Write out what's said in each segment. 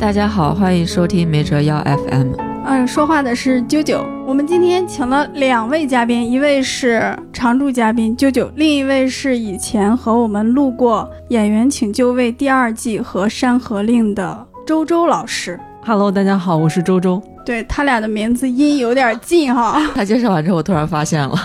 大家好，欢迎收听没折腰 FM。嗯，说话的是啾啾。我们今天请了两位嘉宾，一位是常驻嘉宾啾啾，另一位是以前和我们录过《演员请就位》第二季和《山河令》的周周老师。Hello，大家好，我是周周。对他俩的名字音有点近哈。他介绍完之后，我突然发现了。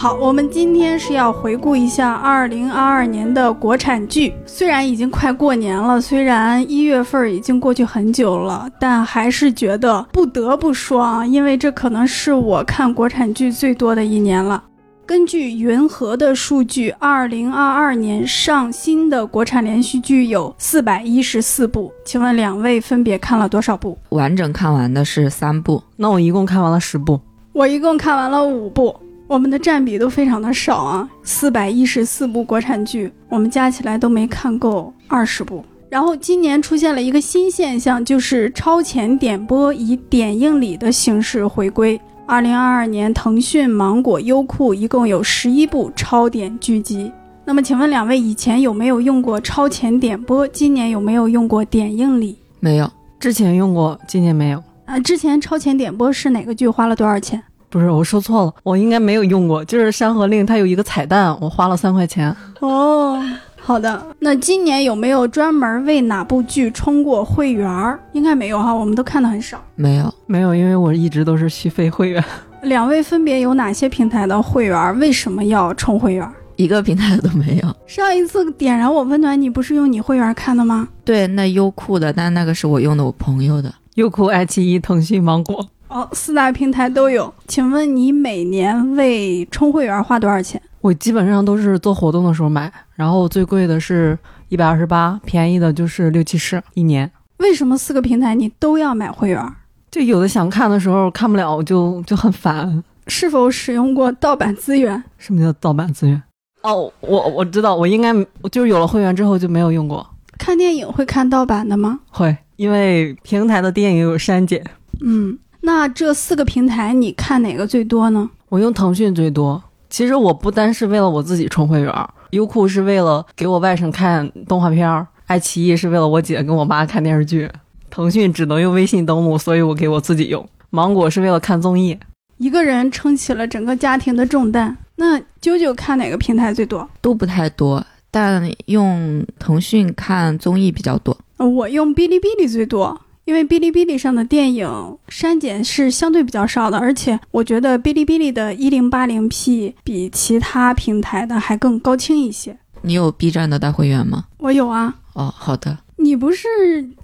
好，我们今天是要回顾一下二零二二年的国产剧。虽然已经快过年了，虽然一月份已经过去很久了，但还是觉得不得不说啊，因为这可能是我看国产剧最多的一年了。根据云和的数据，二零二二年上新的国产连续剧有四百一十四部。请问两位分别看了多少部？完整看完的是三部，那我一共看完了十部，我一共看完了五部。我们的占比都非常的少啊，四百一十四部国产剧，我们加起来都没看够二十部。然后今年出现了一个新现象，就是超前点播以点映礼的形式回归。二零二二年，腾讯、芒果、优酷一共有十一部超点剧集。那么，请问两位以前有没有用过超前点播？今年有没有用过点映礼？没有，之前用过，今年没有。啊，之前超前点播是哪个剧？花了多少钱？不是，我说错了，我应该没有用过。就是《山河令》，它有一个彩蛋，我花了三块钱。哦，好的。那今年有没有专门为哪部剧充过会员？应该没有哈，我们都看的很少。没有，没有，因为我一直都是续费会员。两位分别有哪些平台的会员？为什么要充会员？一个平台都没有。上一次点燃我温暖你不是用你会员看的吗？对，那优酷的，但那个是我用的我朋友的。优酷、爱奇艺、腾讯、芒果。哦，四大平台都有。请问你每年为充会员花多少钱？我基本上都是做活动的时候买，然后最贵的是一百二十八，便宜的就是六七十一年。为什么四个平台你都要买会员？就有的想看的时候看不了，就就很烦。是否使用过盗版资源？什么叫盗版资源？哦，我我知道，我应该我就是有了会员之后就没有用过。看电影会看盗版的吗？会，因为平台的电影有删减。嗯。那这四个平台你看哪个最多呢？我用腾讯最多。其实我不单是为了我自己充会员，优酷是为了给我外甥看动画片，爱奇艺是为了我姐跟我妈看电视剧，腾讯只能用微信登录，所以我给我自己用。芒果是为了看综艺。一个人撑起了整个家庭的重担。那啾啾看哪个平台最多？都不太多，但用腾讯看综艺比较多。我用哔哩哔哩最多。因为哔哩哔哩上的电影删减是相对比较少的，而且我觉得哔哩哔哩的一零八零 P 比其他平台的还更高清一些。你有 B 站的大会员吗？我有啊。哦，好的。你不是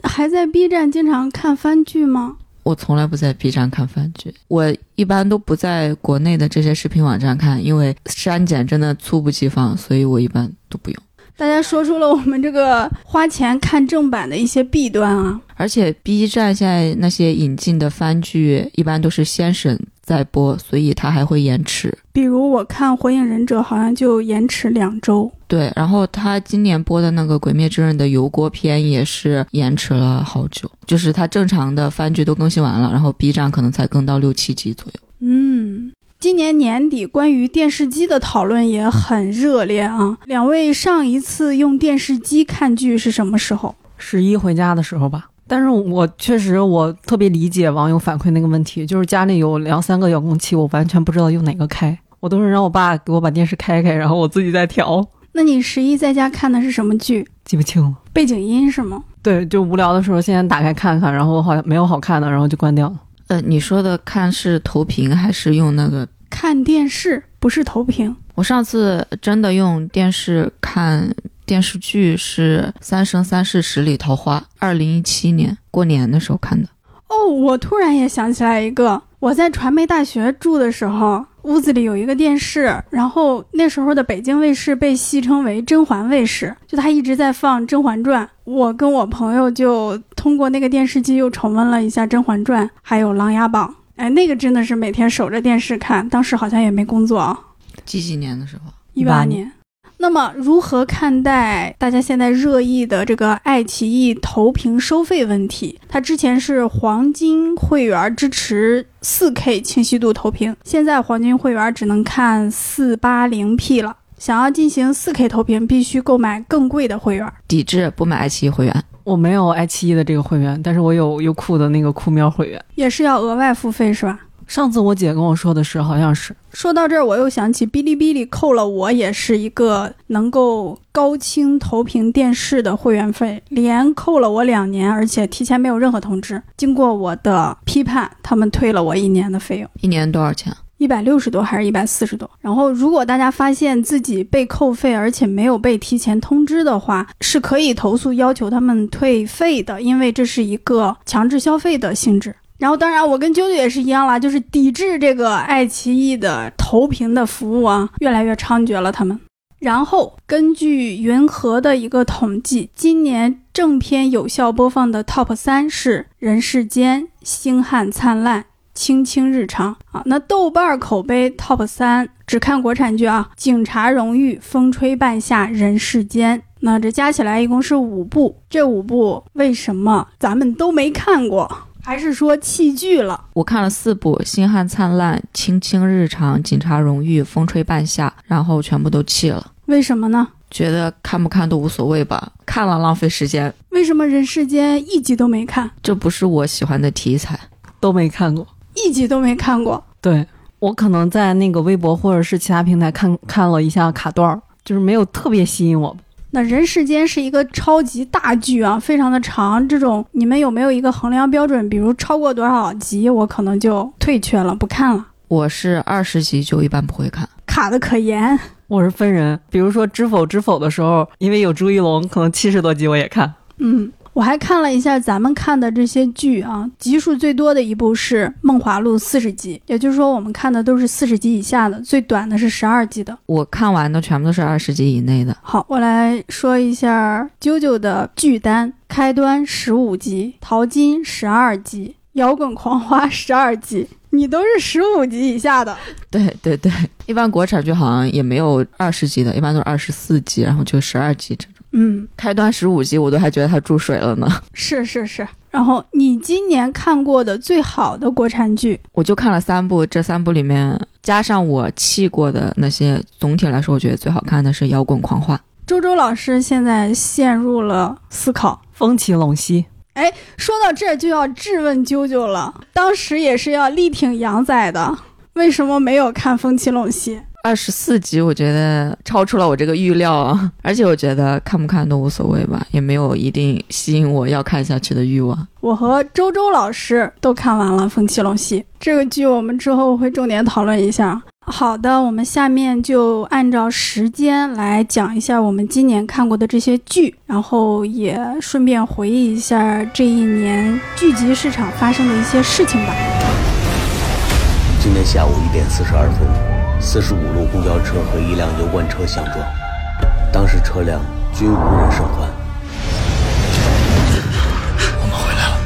还在 B 站经常看番剧吗？我从来不在 B 站看番剧，我一般都不在国内的这些视频网站看，因为删减真的猝不及防，所以我一般都不用。大家说出了我们这个花钱看正版的一些弊端啊！而且 B 站现在那些引进的番剧一般都是先审再播，所以它还会延迟。比如我看《火影忍者》好像就延迟两周。对，然后他今年播的那个《鬼灭之刃》的油锅篇也是延迟了好久，就是它正常的番剧都更新完了，然后 B 站可能才更到六七集左右。嗯。今年年底，关于电视机的讨论也很热烈啊！两位上一次用电视机看剧是什么时候？十一回家的时候吧。但是我确实，我特别理解网友反馈那个问题，就是家里有两三个遥控器，我完全不知道用哪个开，我都是让我爸给我把电视开开，然后我自己再调。那你十一在家看的是什么剧？记不清了。背景音是吗？对，就无聊的时候先打开看看，然后好像没有好看的，然后就关掉了。呃，你说的看是投屏还是用那个？看电视不是投屏。我上次真的用电视看电视剧是《三生三世十里桃花》，二零一七年过年的时候看的。哦，我突然也想起来一个，我在传媒大学住的时候，屋子里有一个电视，然后那时候的北京卫视被戏称为甄嬛卫视，就它一直在放《甄嬛传》，我跟我朋友就通过那个电视机又重温了一下《甄嬛传》，还有《琅琊榜》。哎，那个真的是每天守着电视看，当时好像也没工作啊。几几年的时候？一八年。那么，如何看待大家现在热议的这个爱奇艺投屏收费问题？它之前是黄金会员支持 4K 清晰度投屏，现在黄金会员只能看 480P 了。想要进行 4K 投屏，必须购买更贵的会员。抵制不买爱奇艺会员。我没有爱奇艺的这个会员，但是我有优酷的那个酷喵会员。也是要额外付费是吧？上次我姐跟我说的是，好像是。说到这儿，我又想起哔哩哔哩扣了我也是一个能够高清投屏电视的会员费，连扣了我两年，而且提前没有任何通知。经过我的批判，他们退了我一年的费用，一年多少钱？一百六十多还是一百四十多？然后，如果大家发现自己被扣费，而且没有被提前通知的话，是可以投诉要求他们退费的，因为这是一个强制消费的性质。然后，当然，我跟啾啾也是一样啦，就是抵制这个爱奇艺的投屏的服务啊，越来越猖獗了。他们。然后，根据云和的一个统计，今年正片有效播放的 TOP 三是《人世间》《星汉灿烂》《青青日常》啊。那豆瓣口碑 TOP 三只看国产剧啊，《警察荣誉》《风吹半夏》《人世间》。那这加起来一共是五部，这五部为什么咱们都没看过？还是说弃剧了？我看了四部《星汉灿烂》《青青日常》《警察荣誉》《风吹半夏》，然后全部都弃了。为什么呢？觉得看不看都无所谓吧，看了浪费时间。为什么《人世间》一集都没看？这不是我喜欢的题材，都没看过，一集都没看过。对我可能在那个微博或者是其他平台看看了一下卡段儿，就是没有特别吸引我。那人世间是一个超级大剧啊，非常的长。这种你们有没有一个衡量标准？比如超过多少集，我可能就退却了，不看了。我是二十集就一般不会看，卡的可严。我是分人，比如说《知否知否》的时候，因为有朱一龙，可能七十多集我也看。嗯。我还看了一下咱们看的这些剧啊，集数最多的一部是《梦华录》四十集，也就是说我们看的都是四十集以下的，最短的是十二集的。我看完的全部都是二十集以内的。好，我来说一下啾啾的剧单：开端十五集，淘金十二集，摇滚狂花 十二集。你都是十五集以下的。对对对，一般国产剧好像也没有二十集的，一般都是二十四集，然后就十二集这种。嗯，开端十五集，我都还觉得它注水了呢。是是是，然后你今年看过的最好的国产剧，我就看了三部，这三部里面加上我弃过的那些，总体来说，我觉得最好看的是《摇滚狂花》。周周老师现在陷入了思考，风起陇西。哎，说到这儿就要质问啾啾了，当时也是要力挺杨仔的，为什么没有看《风起陇西》？二十四集，我觉得超出了我这个预料啊！而且我觉得看不看都无所谓吧，也没有一定吸引我要看下去的欲望。我和周周老师都看完了《风起陇西》这个剧，我们之后会重点讨论一下。好的，我们下面就按照时间来讲一下我们今年看过的这些剧，然后也顺便回忆一下这一年剧集市场发生的一些事情吧。今天下午一点四十二分。四十五路公交车和一辆油罐车相撞，当时车辆均无人生还。我们回来了。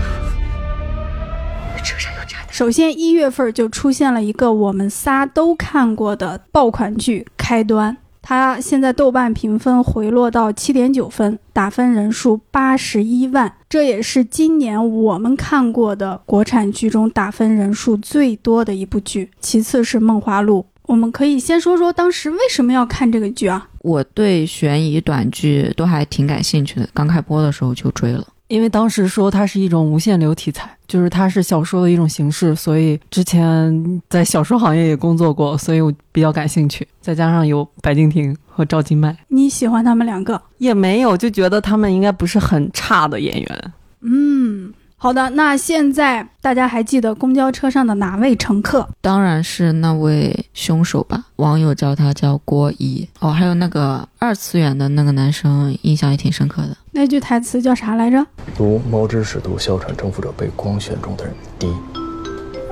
车上有炸弹。首先，一月份就出现了一个我们仨都看过的爆款剧《开端》，它现在豆瓣评分回落到七点九分，打分人数八十一万，这也是今年我们看过的国产剧中打分人数最多的一部剧。其次是《梦华录》。我们可以先说说当时为什么要看这个剧啊？我对悬疑短剧都还挺感兴趣的，刚开播的时候就追了。因为当时说它是一种无限流题材，就是它是小说的一种形式，所以之前在小说行业也工作过，所以我比较感兴趣。再加上有白敬亭和赵今麦，你喜欢他们两个？也没有，就觉得他们应该不是很差的演员。嗯。好的，那现在大家还记得公交车上的哪位乘客？当然是那位凶手吧，网友叫他叫郭一。哦，还有那个二次元的那个男生，印象也挺深刻的。那句台词叫啥来着？如猫之使徒哮喘征服者被光选中的人第一。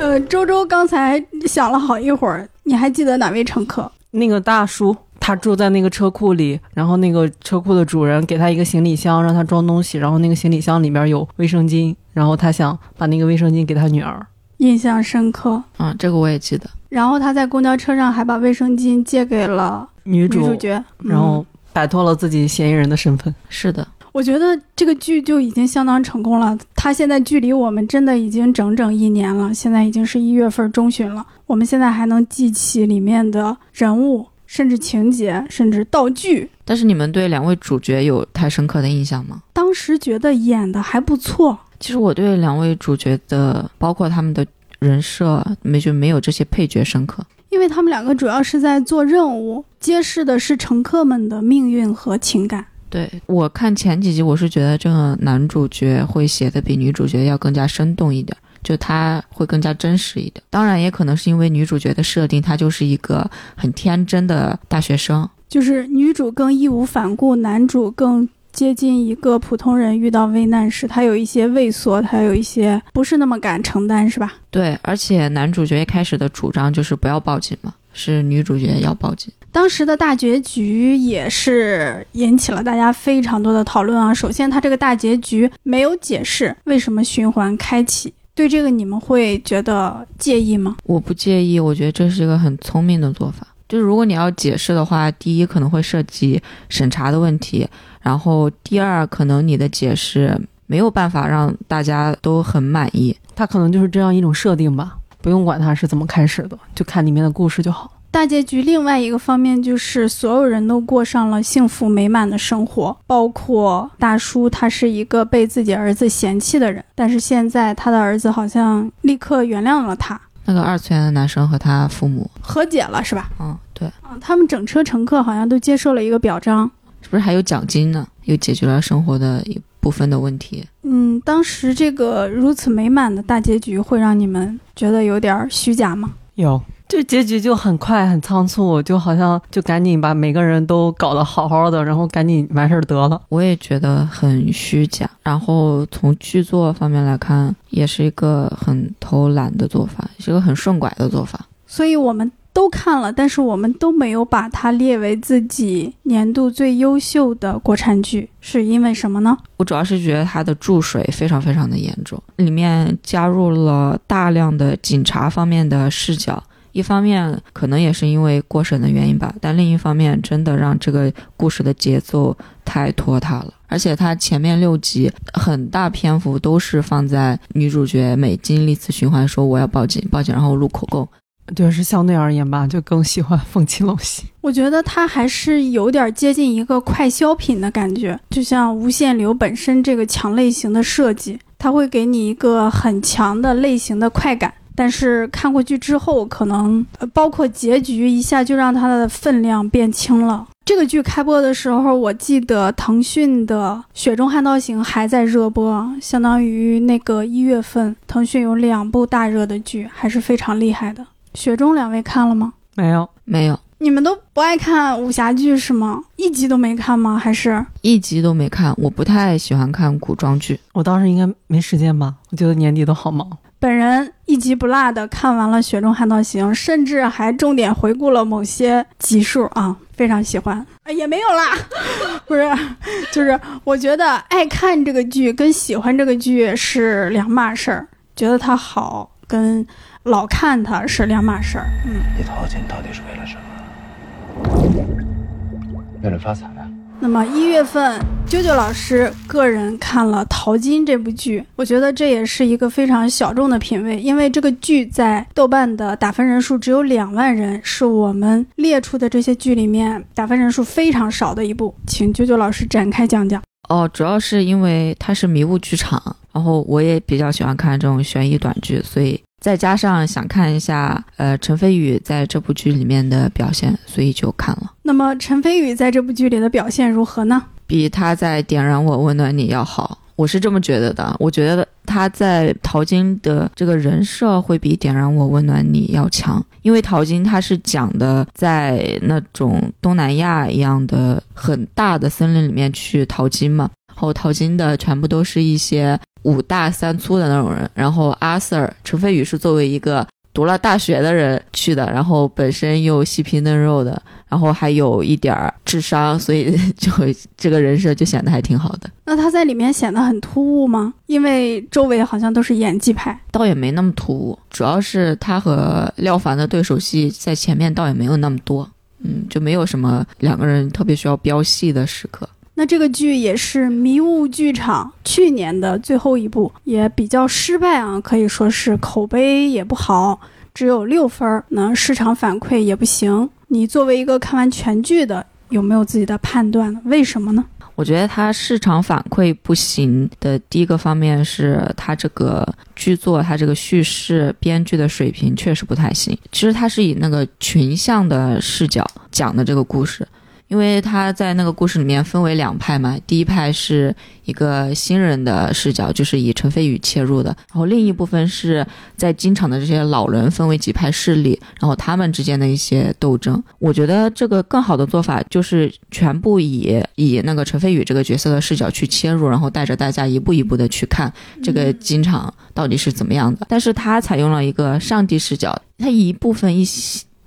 呃，周周刚才想了好一会儿，你还记得哪位乘客？那个大叔。他住在那个车库里，然后那个车库的主人给他一个行李箱，让他装东西，然后那个行李箱里面有卫生巾，然后他想把那个卫生巾给他女儿，印象深刻。嗯，这个我也记得。然后他在公交车上还把卫生巾借给了女主角，然后摆脱了自己嫌疑人的身份。是的，我觉得这个剧就已经相当成功了。他现在距离我们真的已经整整一年了，现在已经是一月份中旬了，我们现在还能记起里面的人物。甚至情节，甚至道具，但是你们对两位主角有太深刻的印象吗？当当时觉得演的还不错。其实我对两位主角的，包括他们的人设，没就没有这些配角深刻。因为他们两个主要是在做任务，揭示的是乘客们的命运和情感。对我看前几集，我是觉得这个男主角会写的比女主角要更加生动一点，就他会更加真实一点。当然，也可能是因为女主角的设定，她就是一个很天真的大学生，就是女主更义无反顾，男主更接近一个普通人遇到危难时，他有一些畏缩，他有一些不是那么敢承担，是吧？对，而且男主角一开始的主张就是不要报警嘛，是女主角要报警。当时的大结局也是引起了大家非常多的讨论啊。首先，他这个大结局没有解释为什么循环开启，对这个你们会觉得介意吗？我不介意，我觉得这是一个很聪明的做法。就是如果你要解释的话，第一可能会涉及审查的问题，然后第二可能你的解释没有办法让大家都很满意。他可能就是这样一种设定吧，不用管他是怎么开始的，就看里面的故事就好。大结局另外一个方面就是所有人都过上了幸福美满的生活，包括大叔，他是一个被自己儿子嫌弃的人，但是现在他的儿子好像立刻原谅了他，那个二次元的男生和他父母和解了，是吧？嗯，对，嗯，他们整车乘客好像都接受了一个表彰，是不是还有奖金呢？又解决了生活的一部分的问题。嗯，当时这个如此美满的大结局会让你们觉得有点虚假吗？有。就结局就很快很仓促，就好像就赶紧把每个人都搞得好好的，然后赶紧完事儿得了。我也觉得很虚假。然后从剧作方面来看，也是一个很偷懒的做法，是一个很顺拐的做法。所以我们都看了，但是我们都没有把它列为自己年度最优秀的国产剧，是因为什么呢？我主要是觉得它的注水非常非常的严重，里面加入了大量的警察方面的视角。一方面可能也是因为过审的原因吧，但另一方面真的让这个故事的节奏太拖沓了。而且它前面六集很大篇幅都是放在女主角每经历一次循环说我要报警报警，然后录口供。就是相对而言吧，就更喜欢凤七龙戏。我觉得它还是有点接近一个快消品的感觉，就像无限流本身这个强类型的设计，它会给你一个很强的类型的快感。但是看过去之后，可能包括结局一下就让它的分量变轻了。这个剧开播的时候，我记得腾讯的《雪中悍刀行》还在热播，相当于那个一月份，腾讯有两部大热的剧，还是非常厉害的。《雪中》两位看了吗？没有，没有。你们都不爱看武侠剧是吗？一集都没看吗？还是一集都没看？我不太喜欢看古装剧，我当时应该没时间吧？我觉得年底都好忙。本人一集不落的看完了《雪中悍刀行》，甚至还重点回顾了某些集数啊，非常喜欢。也没有啦，不是，就是我觉得爱看这个剧跟喜欢这个剧是两码事儿，觉得它好跟老看它是两码事儿。嗯，你淘金到底是为了什么？为了发财。那么一月份，啾啾老师个人看了《淘金》这部剧，我觉得这也是一个非常小众的品味，因为这个剧在豆瓣的打分人数只有两万人，是我们列出的这些剧里面打分人数非常少的一部。请啾啾老师展开讲讲。哦，主要是因为它是迷雾剧场，然后我也比较喜欢看这种悬疑短剧，所以。再加上想看一下，呃，陈飞宇在这部剧里面的表现，所以就看了。那么陈飞宇在这部剧里的表现如何呢？比他在《点燃我，温暖你》要好，我是这么觉得的。我觉得他在淘金的这个人设会比《点燃我，温暖你》要强，因为淘金他是讲的在那种东南亚一样的很大的森林里面去淘金嘛，然后淘金的全部都是一些。五大三粗的那种人，然后阿 Sir 陈飞宇是作为一个读了大学的人去的，然后本身又细皮嫩肉的，然后还有一点儿智商，所以就这个人设就显得还挺好的。那他在里面显得很突兀吗？因为周围好像都是演技派，倒也没那么突兀，主要是他和廖凡的对手戏在前面倒也没有那么多，嗯，就没有什么两个人特别需要飙戏的时刻。那这个剧也是迷雾剧场去年的最后一部，也比较失败啊，可以说是口碑也不好，只有六分儿，那市场反馈也不行。你作为一个看完全剧的有没有自己的判断？为什么呢？我觉得它市场反馈不行的第一个方面是它这个剧作，它这个叙事编剧的水平确实不太行。其实它是以那个群像的视角讲的这个故事。因为他在那个故事里面分为两派嘛，第一派是一个新人的视角，就是以陈飞宇切入的，然后另一部分是在金场的这些老人分为几派势力，然后他们之间的一些斗争。我觉得这个更好的做法就是全部以以那个陈飞宇这个角色的视角去切入，然后带着大家一步一步的去看这个金场到底是怎么样的。但是他采用了一个上帝视角，他一部分一。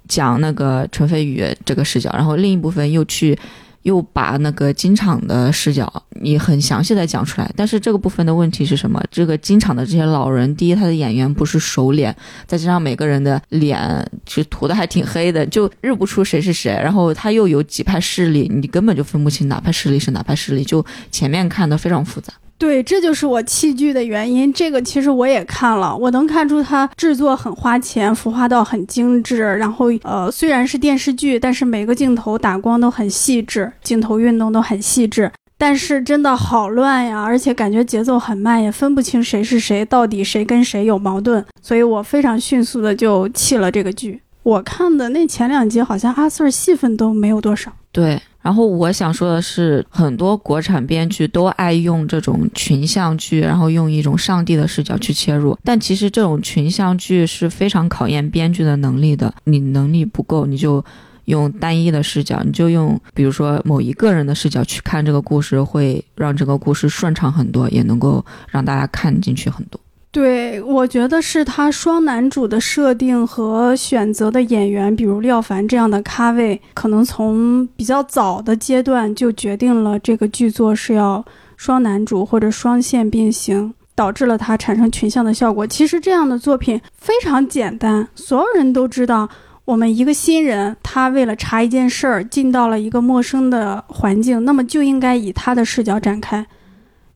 讲那个陈飞宇这个视角，然后另一部分又去又把那个金场的视角，你很详细的讲出来。但是这个部分的问题是什么？这个金场的这些老人，第一，他的演员不是熟脸，再加上每个人的脸其实涂的还挺黑的，就认不出谁是谁。然后他又有几派势力，你根本就分不清哪派势力是哪派势力，就前面看的非常复杂。对，这就是我弃剧的原因。这个其实我也看了，我能看出它制作很花钱，服化道很精致。然后，呃，虽然是电视剧，但是每个镜头打光都很细致，镜头运动都很细致。但是真的好乱呀，而且感觉节奏很慢，也分不清谁是谁，到底谁跟谁有矛盾。所以我非常迅速的就弃了这个剧。我看的那前两集，好像阿 Sir 戏份都没有多少。对。然后我想说的是，很多国产编剧都爱用这种群像剧，然后用一种上帝的视角去切入。但其实这种群像剧是非常考验编剧的能力的。你能力不够，你就用单一的视角，你就用比如说某一个人的视角去看这个故事，会让这个故事顺畅很多，也能够让大家看进去很多。对，我觉得是他双男主的设定和选择的演员，比如廖凡这样的咖位，可能从比较早的阶段就决定了这个剧作是要双男主或者双线并行，导致了它产生群像的效果。其实这样的作品非常简单，所有人都知道，我们一个新人他为了查一件事儿进到了一个陌生的环境，那么就应该以他的视角展开，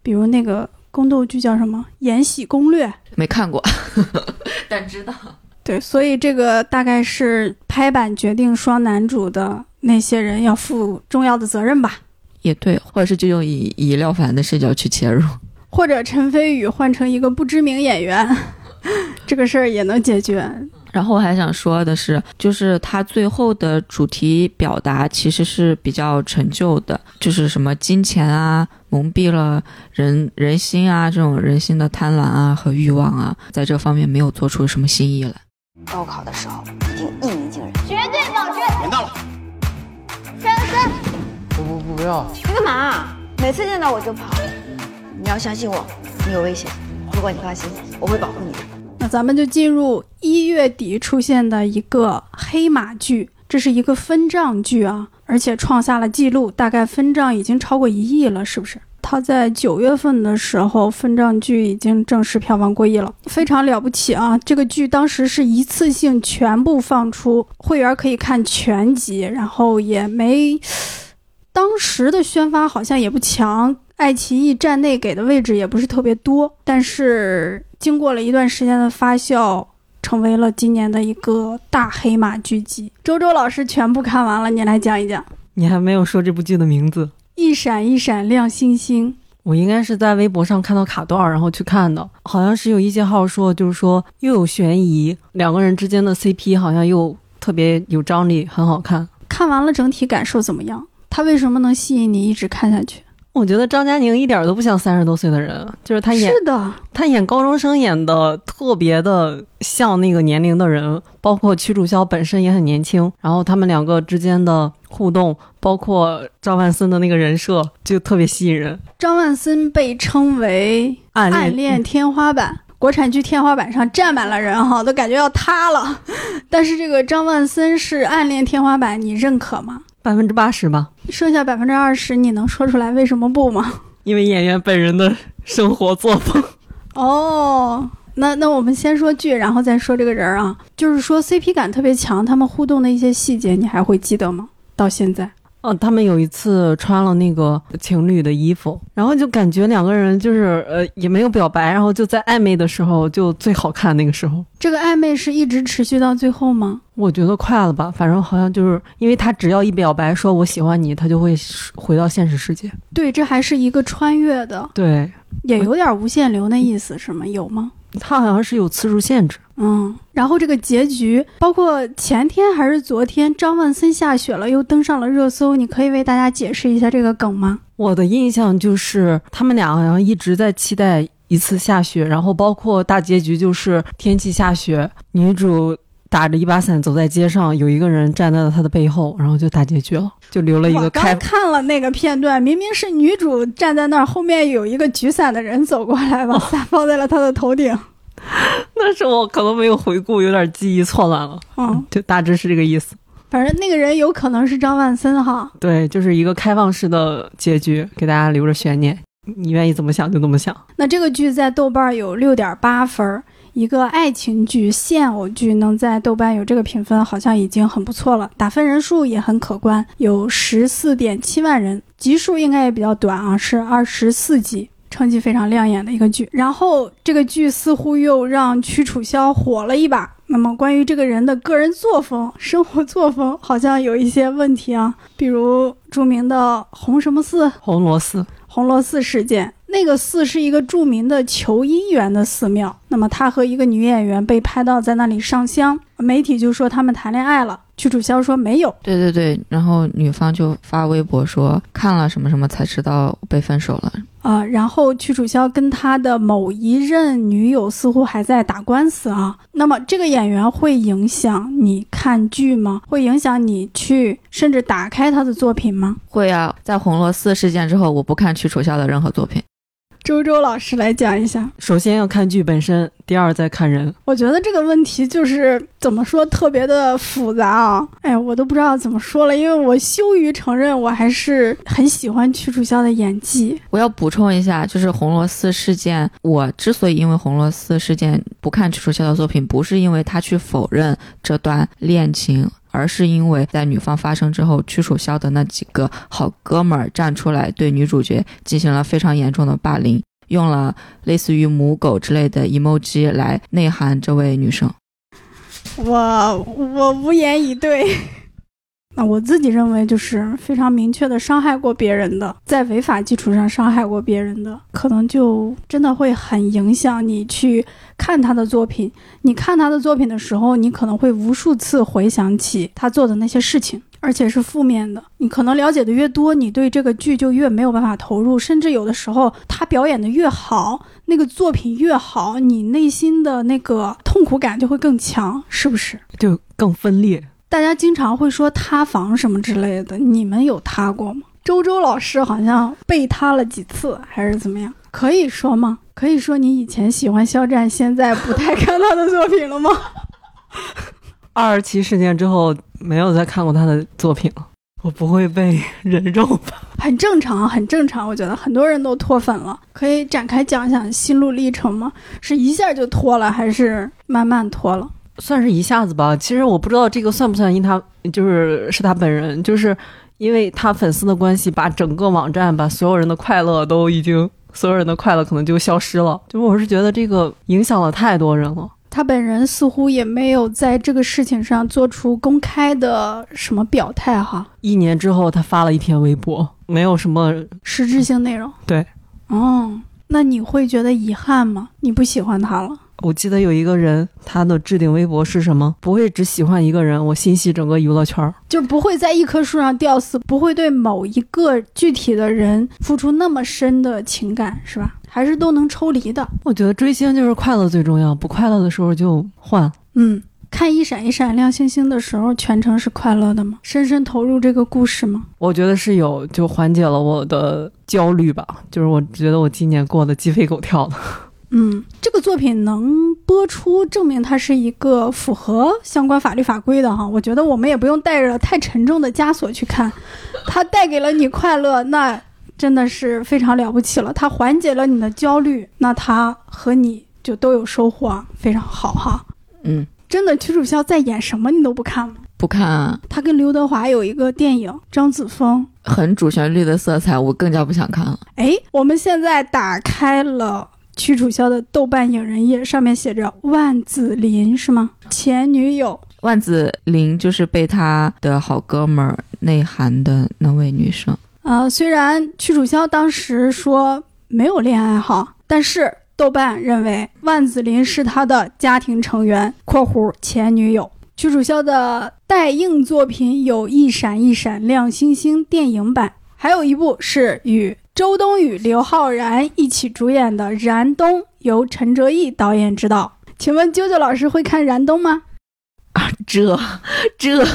比如那个。宫斗剧叫什么？《延禧攻略》没看过，但知道。对，所以这个大概是拍板决定双男主的那些人要负重要的责任吧。也对，或者是就用以以廖凡的视角去切入，或者陈飞宇换成一个不知名演员，这个事儿也能解决。然后我还想说的是，就是他最后的主题表达其实是比较陈旧的，就是什么金钱啊，蒙蔽了人人心啊，这种人心的贪婪啊和欲望啊，在这方面没有做出什么新意来。高考的时候一定一鸣惊人，绝对保证。完蛋了！三三，不不不，不要！你干嘛？每次见到我就跑，你要相信我，你有危险。如果你放心，我会保护你的。那咱们就进入一月底出现的一个黑马剧，这是一个分账剧啊，而且创下了记录，大概分账已经超过一亿了，是不是？他在九月份的时候，分账剧已经正式票房过亿了，非常了不起啊！这个剧当时是一次性全部放出，会员可以看全集，然后也没，当时的宣发好像也不强，爱奇艺站内给的位置也不是特别多，但是。经过了一段时间的发酵，成为了今年的一个大黑马剧集。周周老师全部看完了，你来讲一讲。你还没有说这部剧的名字，《一闪一闪亮星星》。我应该是在微博上看到卡段，然后去看的。好像是有一些号说，就是说又有悬疑，两个人之间的 CP 好像又特别有张力，很好看。看完了整体感受怎么样？它为什么能吸引你一直看下去？我觉得张嘉宁一点都不像三十多岁的人，就是他演是的，他演高中生演的特别的像那个年龄的人，包括屈楚萧本身也很年轻，然后他们两个之间的互动，包括张万森的那个人设就特别吸引人。张万森被称为暗恋天花板，国产剧天花板上站满了人哈，都感觉要塌了。但是这个张万森是暗恋天花板，你认可吗？百分之八十吧，剩下百分之二十，你能说出来为什么不吗？因为演员本人的生活作风。哦，那那我们先说剧，然后再说这个人啊，就是说 CP 感特别强，他们互动的一些细节，你还会记得吗？到现在，哦，他们有一次穿了那个情侣的衣服，然后就感觉两个人就是呃也没有表白，然后就在暧昧的时候就最好看那个时候。这个暧昧是一直持续到最后吗？我觉得快了吧，反正好像就是因为他只要一表白说我喜欢你，他就会回到现实世界。对，这还是一个穿越的，对，也有点无限流那意思是吗？有吗？他好像是有次数限制。嗯，然后这个结局，包括前天还是昨天，张万森下雪了，又登上了热搜。你可以为大家解释一下这个梗吗？我的印象就是他们俩好像一直在期待一次下雪，然后包括大结局就是天气下雪，女主打着一把伞走在街上，有一个人站在了他的背后，然后就大结局了，就留了一个开刚。看了那个片段，明明是女主站在那儿，后面有一个举伞的人走过来，把伞放在了他的头顶。那是我可能没有回顾，有点记忆错乱了。嗯，就大致是这个意思。反正那个人有可能是张万森哈。对，就是一个开放式的结局，给大家留着悬念。你愿意怎么想就怎么想。那这个剧在豆瓣有六点八分儿，一个爱情剧、现偶剧能在豆瓣有这个评分，好像已经很不错了。打分人数也很可观，有十四点七万人，集数应该也比较短啊，是二十四集。成绩非常亮眼的一个剧，然后这个剧似乎又让屈楚萧火了一把。那么关于这个人的个人作风、生活作风，好像有一些问题啊，比如著名的红什么寺，红螺寺，红螺寺事件，那个寺是一个著名的求姻缘的寺庙。那么他和一个女演员被拍到在那里上香，媒体就说他们谈恋爱了。屈楚萧说没有。对对对，然后女方就发微博说看了什么什么才知道被分手了。啊、然后屈楚萧跟他的某一任女友似乎还在打官司啊。那么这个演员会影响你看剧吗？会影响你去甚至打开他的作品吗？会啊，在红螺寺事件之后，我不看屈楚萧的任何作品。周周老师来讲一下。首先要看剧本身，第二再看人。我觉得这个问题就是怎么说特别的复杂啊！哎，我都不知道怎么说了，因为我羞于承认，我还是很喜欢屈楚萧的演技。我要补充一下，就是红螺寺事件，我之所以因为红螺寺事件不看屈楚萧的作品，不是因为他去否认这段恋情。而是因为在女方发声之后，屈楚萧的那几个好哥们儿站出来对女主角进行了非常严重的霸凌，用了类似于母狗之类的 emoji 来内涵这位女生。我我无言以对。那我自己认为，就是非常明确的伤害过别人的，在违法基础上伤害过别人的，可能就真的会很影响你去看他的作品。你看他的作品的时候，你可能会无数次回想起他做的那些事情，而且是负面的。你可能了解的越多，你对这个剧就越没有办法投入，甚至有的时候他表演的越好，那个作品越好，你内心的那个痛苦感就会更强，是不是？就更分裂。大家经常会说塌房什么之类的，你们有塌过吗？周周老师好像被塌了几次，还是怎么样？可以说吗？可以说你以前喜欢肖战，现在不太看他的作品了吗？二十七事件之后，没有再看过他的作品了。我不会被人肉吧？很正常，很正常。我觉得很多人都脱粉了，可以展开讲讲心路历程吗？是一下就脱了，还是慢慢脱了？算是一下子吧。其实我不知道这个算不算因他就是是他本人，就是因为他粉丝的关系，把整个网站把所有人的快乐都已经，所有人的快乐可能就消失了。就我是觉得这个影响了太多人了。他本人似乎也没有在这个事情上做出公开的什么表态哈。一年之后，他发了一篇微博，没有什么实质性内容。对，哦，那你会觉得遗憾吗？你不喜欢他了？我记得有一个人，他的置顶微博是什么？不会只喜欢一个人，我心系整个娱乐圈儿。就不会在一棵树上吊死，不会对某一个具体的人付出那么深的情感，是吧？还是都能抽离的。我觉得追星就是快乐最重要，不快乐的时候就换。嗯，看一闪一闪亮星星的时候，全程是快乐的吗？深深投入这个故事吗？我觉得是有，就缓解了我的焦虑吧。就是我觉得我今年过得鸡飞狗跳的。嗯，这个作品能播出，证明它是一个符合相关法律法规的哈。我觉得我们也不用带着太沉重的枷锁去看，它带给了你快乐，那真的是非常了不起了。它缓解了你的焦虑，那它和你就都有收获，非常好哈。嗯，真的，屈楚萧在演什么你都不看吗？不看啊，他跟刘德华有一个电影《张子枫》。很主旋律的色彩，我更加不想看了。哎，我们现在打开了屈楚萧的豆瓣影人页，上面写着万梓林是吗？前女友。万梓林就是被他的好哥们儿内涵的那位女生。呃，虽然屈楚萧当时说没有恋爱哈，但是豆瓣认为万梓林是他的家庭成员（括弧前女友）。屈楚萧的待映作品有一闪一闪亮星星电影版，还有一部是与周冬雨、刘昊然一起主演的《燃冬》，由陈哲艺导演执导。请问啾啾老师会看《燃冬》吗？啊，这这，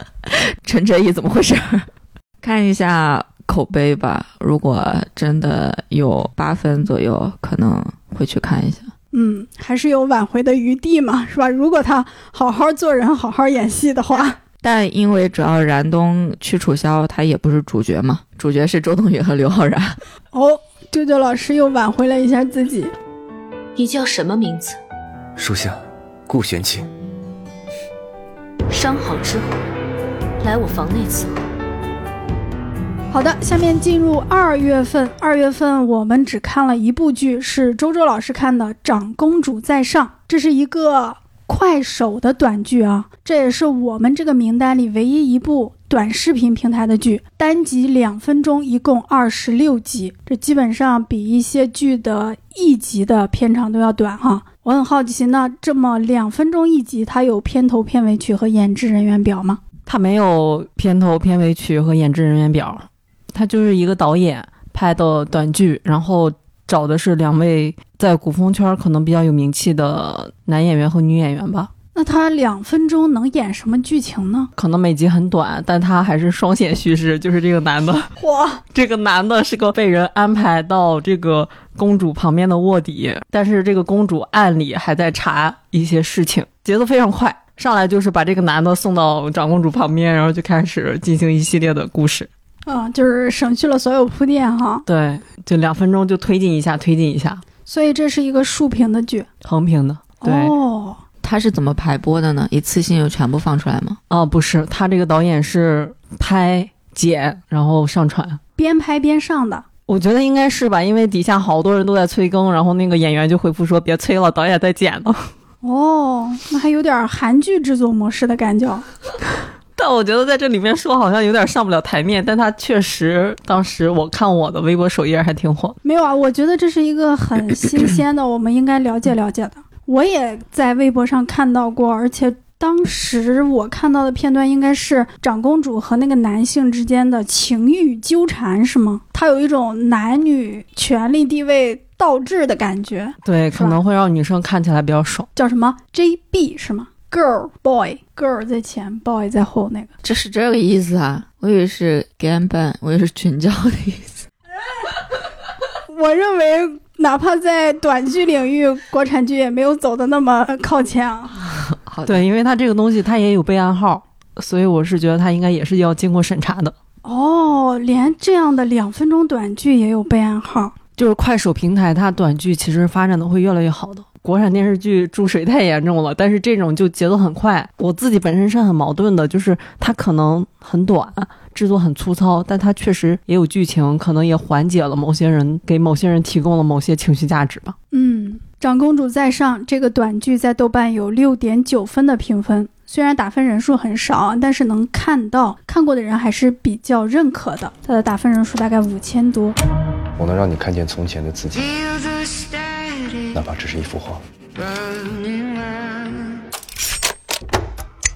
陈哲艺怎么回事？看一下口碑吧，如果真的有八分左右，可能会去看一下。嗯，还是有挽回的余地嘛，是吧？如果他好好做人，好好演戏的话。但因为主要燃冬屈楚萧他也不是主角嘛，主角是周冬雨和刘昊然。哦，舅舅老师又挽回了一下自己。你叫什么名字？属下顾玄清。伤好之后，来我房内伺候。好的，下面进入二月份。二月份我们只看了一部剧，是周周老师看的《长公主在上》，这是一个快手的短剧啊，这也是我们这个名单里唯一一部短视频平台的剧，单集两分钟，一共二十六集，这基本上比一些剧的一集的片长都要短哈。我很好奇，那这么两分钟一集，它有片头、片尾曲和演职人员表吗？它没有片头、片尾曲和演职人员表。它就是一个导演拍的短剧，然后找的是两位在古风圈可能比较有名气的男演员和女演员吧。那他两分钟能演什么剧情呢？可能每集很短，但他还是双线叙事。就是这个男的，哇，这个男的是个被人安排到这个公主旁边的卧底，但是这个公主暗里还在查一些事情，节奏非常快，上来就是把这个男的送到长公主旁边，然后就开始进行一系列的故事。嗯，就是省去了所有铺垫哈。对，就两分钟就推进一下，推进一下。所以这是一个竖屏的剧，横屏的。对，哦，它是怎么排播的呢？一次性就全部放出来吗？哦，不是，他这个导演是拍剪然后上传，边拍边上的。我觉得应该是吧，因为底下好多人都在催更，然后那个演员就回复说别催了，导演在剪呢。哦，那还有点韩剧制作模式的感觉。但我觉得在这里面说好像有点上不了台面，但他确实当时我看我的微博首页还挺火。没有啊，我觉得这是一个很新鲜的，我们应该了解了解的。我也在微博上看到过，而且当时我看到的片段应该是长公主和那个男性之间的情欲纠缠，是吗？他有一种男女权力地位倒置的感觉，对，可能会让女生看起来比较爽。叫什么 JB 是吗？Girl, boy, girl 在前，boy 在后，那个这是这个意思啊？我以为是 gam ban，我以为是群交的意思。我认为，哪怕在短剧领域，国产剧也没有走的那么靠前啊。对，因为它这个东西它也有备案号，所以我是觉得它应该也是要经过审查的。哦，连这样的两分钟短剧也有备案号，就是快手平台它短剧其实发展的会越来越好的。国产电视剧注水太严重了，但是这种就节奏很快。我自己本身是很矛盾的，就是它可能很短，制作很粗糙，但它确实也有剧情，可能也缓解了某些人给某些人提供了某些情绪价值吧。嗯，长公主在上这个短剧在豆瓣有六点九分的评分，虽然打分人数很少，但是能看到看过的人还是比较认可的。它的打分人数大概五千多。我能让你看见从前的自己。哪怕只是一幅画。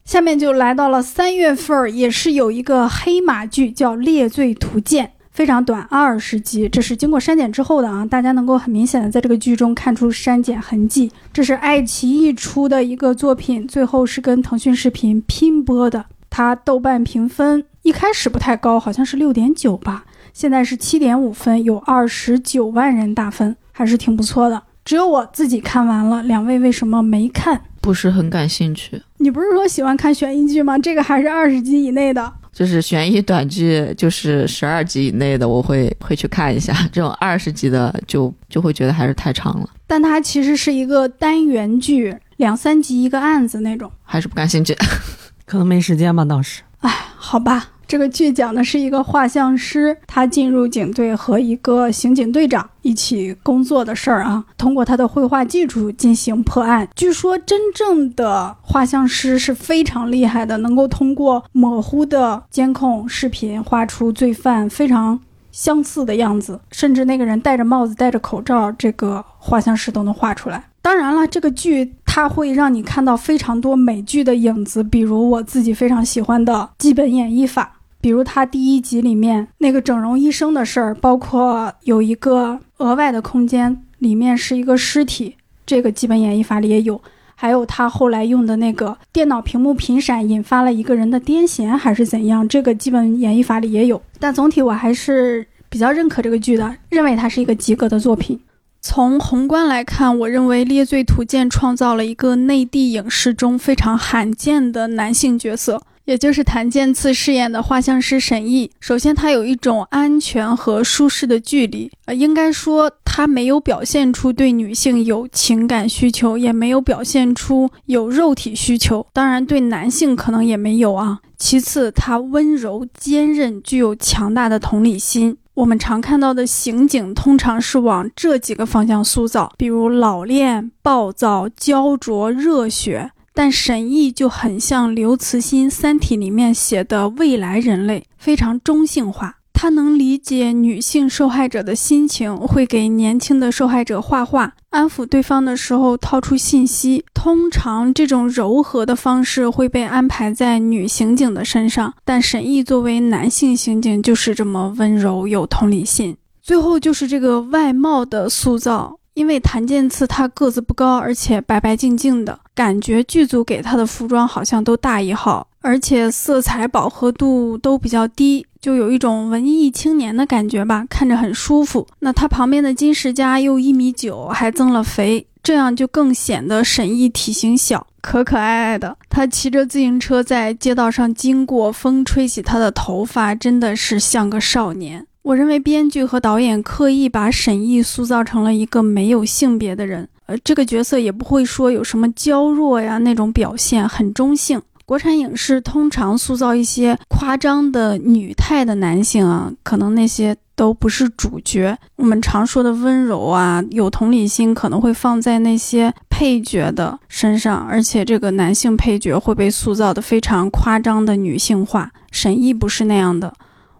下面就来到了三月份，也是有一个黑马剧叫《猎罪图鉴》，非常短，二十集，这是经过删减之后的啊，大家能够很明显的在这个剧中看出删减痕迹。这是爱奇艺出的一个作品，最后是跟腾讯视频拼播的。它豆瓣评分一开始不太高，好像是六点九吧，现在是七点五分，有二十九万人打分，还是挺不错的。只有我自己看完了，两位为什么没看？不是很感兴趣。你不是说喜欢看悬疑剧吗？这个还是二十集以内的，就是悬疑短剧，就是十二集以内的，我会会去看一下。这种二十集的，就就会觉得还是太长了。但它其实是一个单元剧，两三集一个案子那种，还是不感兴趣。可能没时间吧，当时。哎，好吧，这个剧讲的是一个画像师，他进入警队和一个刑警队长一起工作的事儿啊。通过他的绘画技术进行破案。据说真正的画像师是非常厉害的，能够通过模糊的监控视频画出罪犯非常相似的样子，甚至那个人戴着帽子、戴着口罩，这个画像师都能画出来。当然了，这个剧它会让你看到非常多美剧的影子，比如我自己非常喜欢的《基本演绎法》，比如他第一集里面那个整容医生的事儿，包括有一个额外的空间，里面是一个尸体，这个《基本演绎法》里也有，还有他后来用的那个电脑屏幕频闪引发了一个人的癫痫还是怎样，这个《基本演绎法》里也有。但总体我还是比较认可这个剧的，认为它是一个及格的作品。从宏观来看，我认为《猎罪图鉴》创造了一个内地影视中非常罕见的男性角色，也就是谭健次饰演的画像师沈毅。首先，他有一种安全和舒适的距离，呃，应该说他没有表现出对女性有情感需求，也没有表现出有肉体需求，当然对男性可能也没有啊。其次，他温柔坚韧，具有强大的同理心。我们常看到的刑警通常是往这几个方向塑造，比如老练、暴躁、焦灼、热血。但沈毅就很像刘慈欣《三体》里面写的未来人类，非常中性化。他能理解女性受害者的心情，会给年轻的受害者画画，安抚对方的时候掏出信息。通常这种柔和的方式会被安排在女刑警的身上，但沈毅作为男性刑警就是这么温柔有同理心。最后就是这个外貌的塑造，因为谭健次他个子不高，而且白白净净的，感觉剧组给他的服装好像都大一号，而且色彩饱和度都比较低。就有一种文艺青年的感觉吧，看着很舒服。那他旁边的金世佳又一米九，还增了肥，这样就更显得沈毅体型小，可可爱爱的。他骑着自行车在街道上经过，风吹起他的头发，真的是像个少年。我认为编剧和导演刻意把沈毅塑造成了一个没有性别的人，呃，这个角色也不会说有什么娇弱呀那种表现，很中性。国产影视通常塑造一些夸张的女态的男性啊，可能那些都不是主角。我们常说的温柔啊，有同理心，可能会放在那些配角的身上，而且这个男性配角会被塑造的非常夸张的女性化。沈毅不是那样的，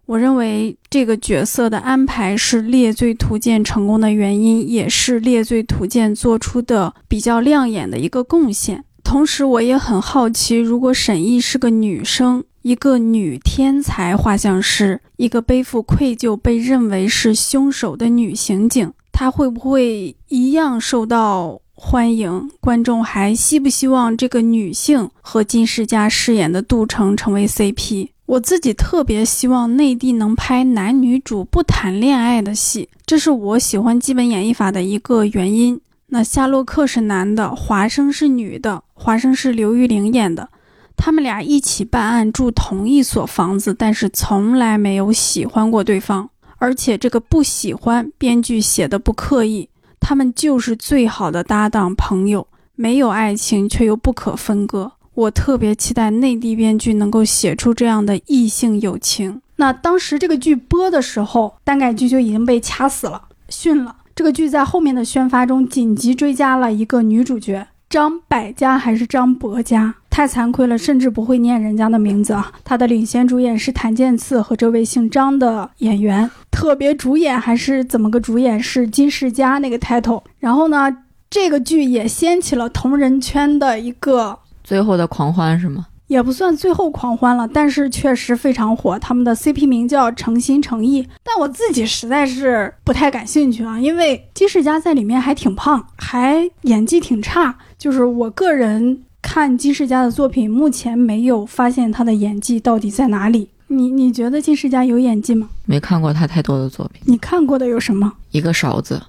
我认为这个角色的安排是《猎罪图鉴》成功的原因，也是《猎罪图鉴》做出的比较亮眼的一个贡献。同时，我也很好奇，如果沈毅是个女生，一个女天才画像师，一个背负愧疚、被认为是凶手的女刑警，她会不会一样受到欢迎？观众还希不希望这个女性和金世佳饰演的杜成成为 CP？我自己特别希望内地能拍男女主不谈恋爱的戏，这是我喜欢基本演绎法的一个原因。那夏洛克是男的，华生是女的，华生是刘玉玲演的，他们俩一起办案，住同一所房子，但是从来没有喜欢过对方，而且这个不喜欢，编剧写的不刻意，他们就是最好的搭档朋友，没有爱情却又不可分割。我特别期待内地编剧能够写出这样的异性友情。那当时这个剧播的时候，单改剧就已经被掐死了，训了。这个剧在后面的宣发中紧急追加了一个女主角张百家还是张博家，太惭愧了，甚至不会念人家的名字啊。他的领衔主演是谭健次和这位姓张的演员，特别主演还是怎么个主演是金世佳那个 title。然后呢，这个剧也掀起了同人圈的一个最后的狂欢，是吗？也不算最后狂欢了，但是确实非常火。他们的 CP 名叫诚心诚意，但我自己实在是不太感兴趣啊，因为金世佳在里面还挺胖，还演技挺差。就是我个人看金世佳的作品，目前没有发现他的演技到底在哪里。你你觉得金世佳有演技吗？没看过他太多的作品。你看过的有什么？一个勺子。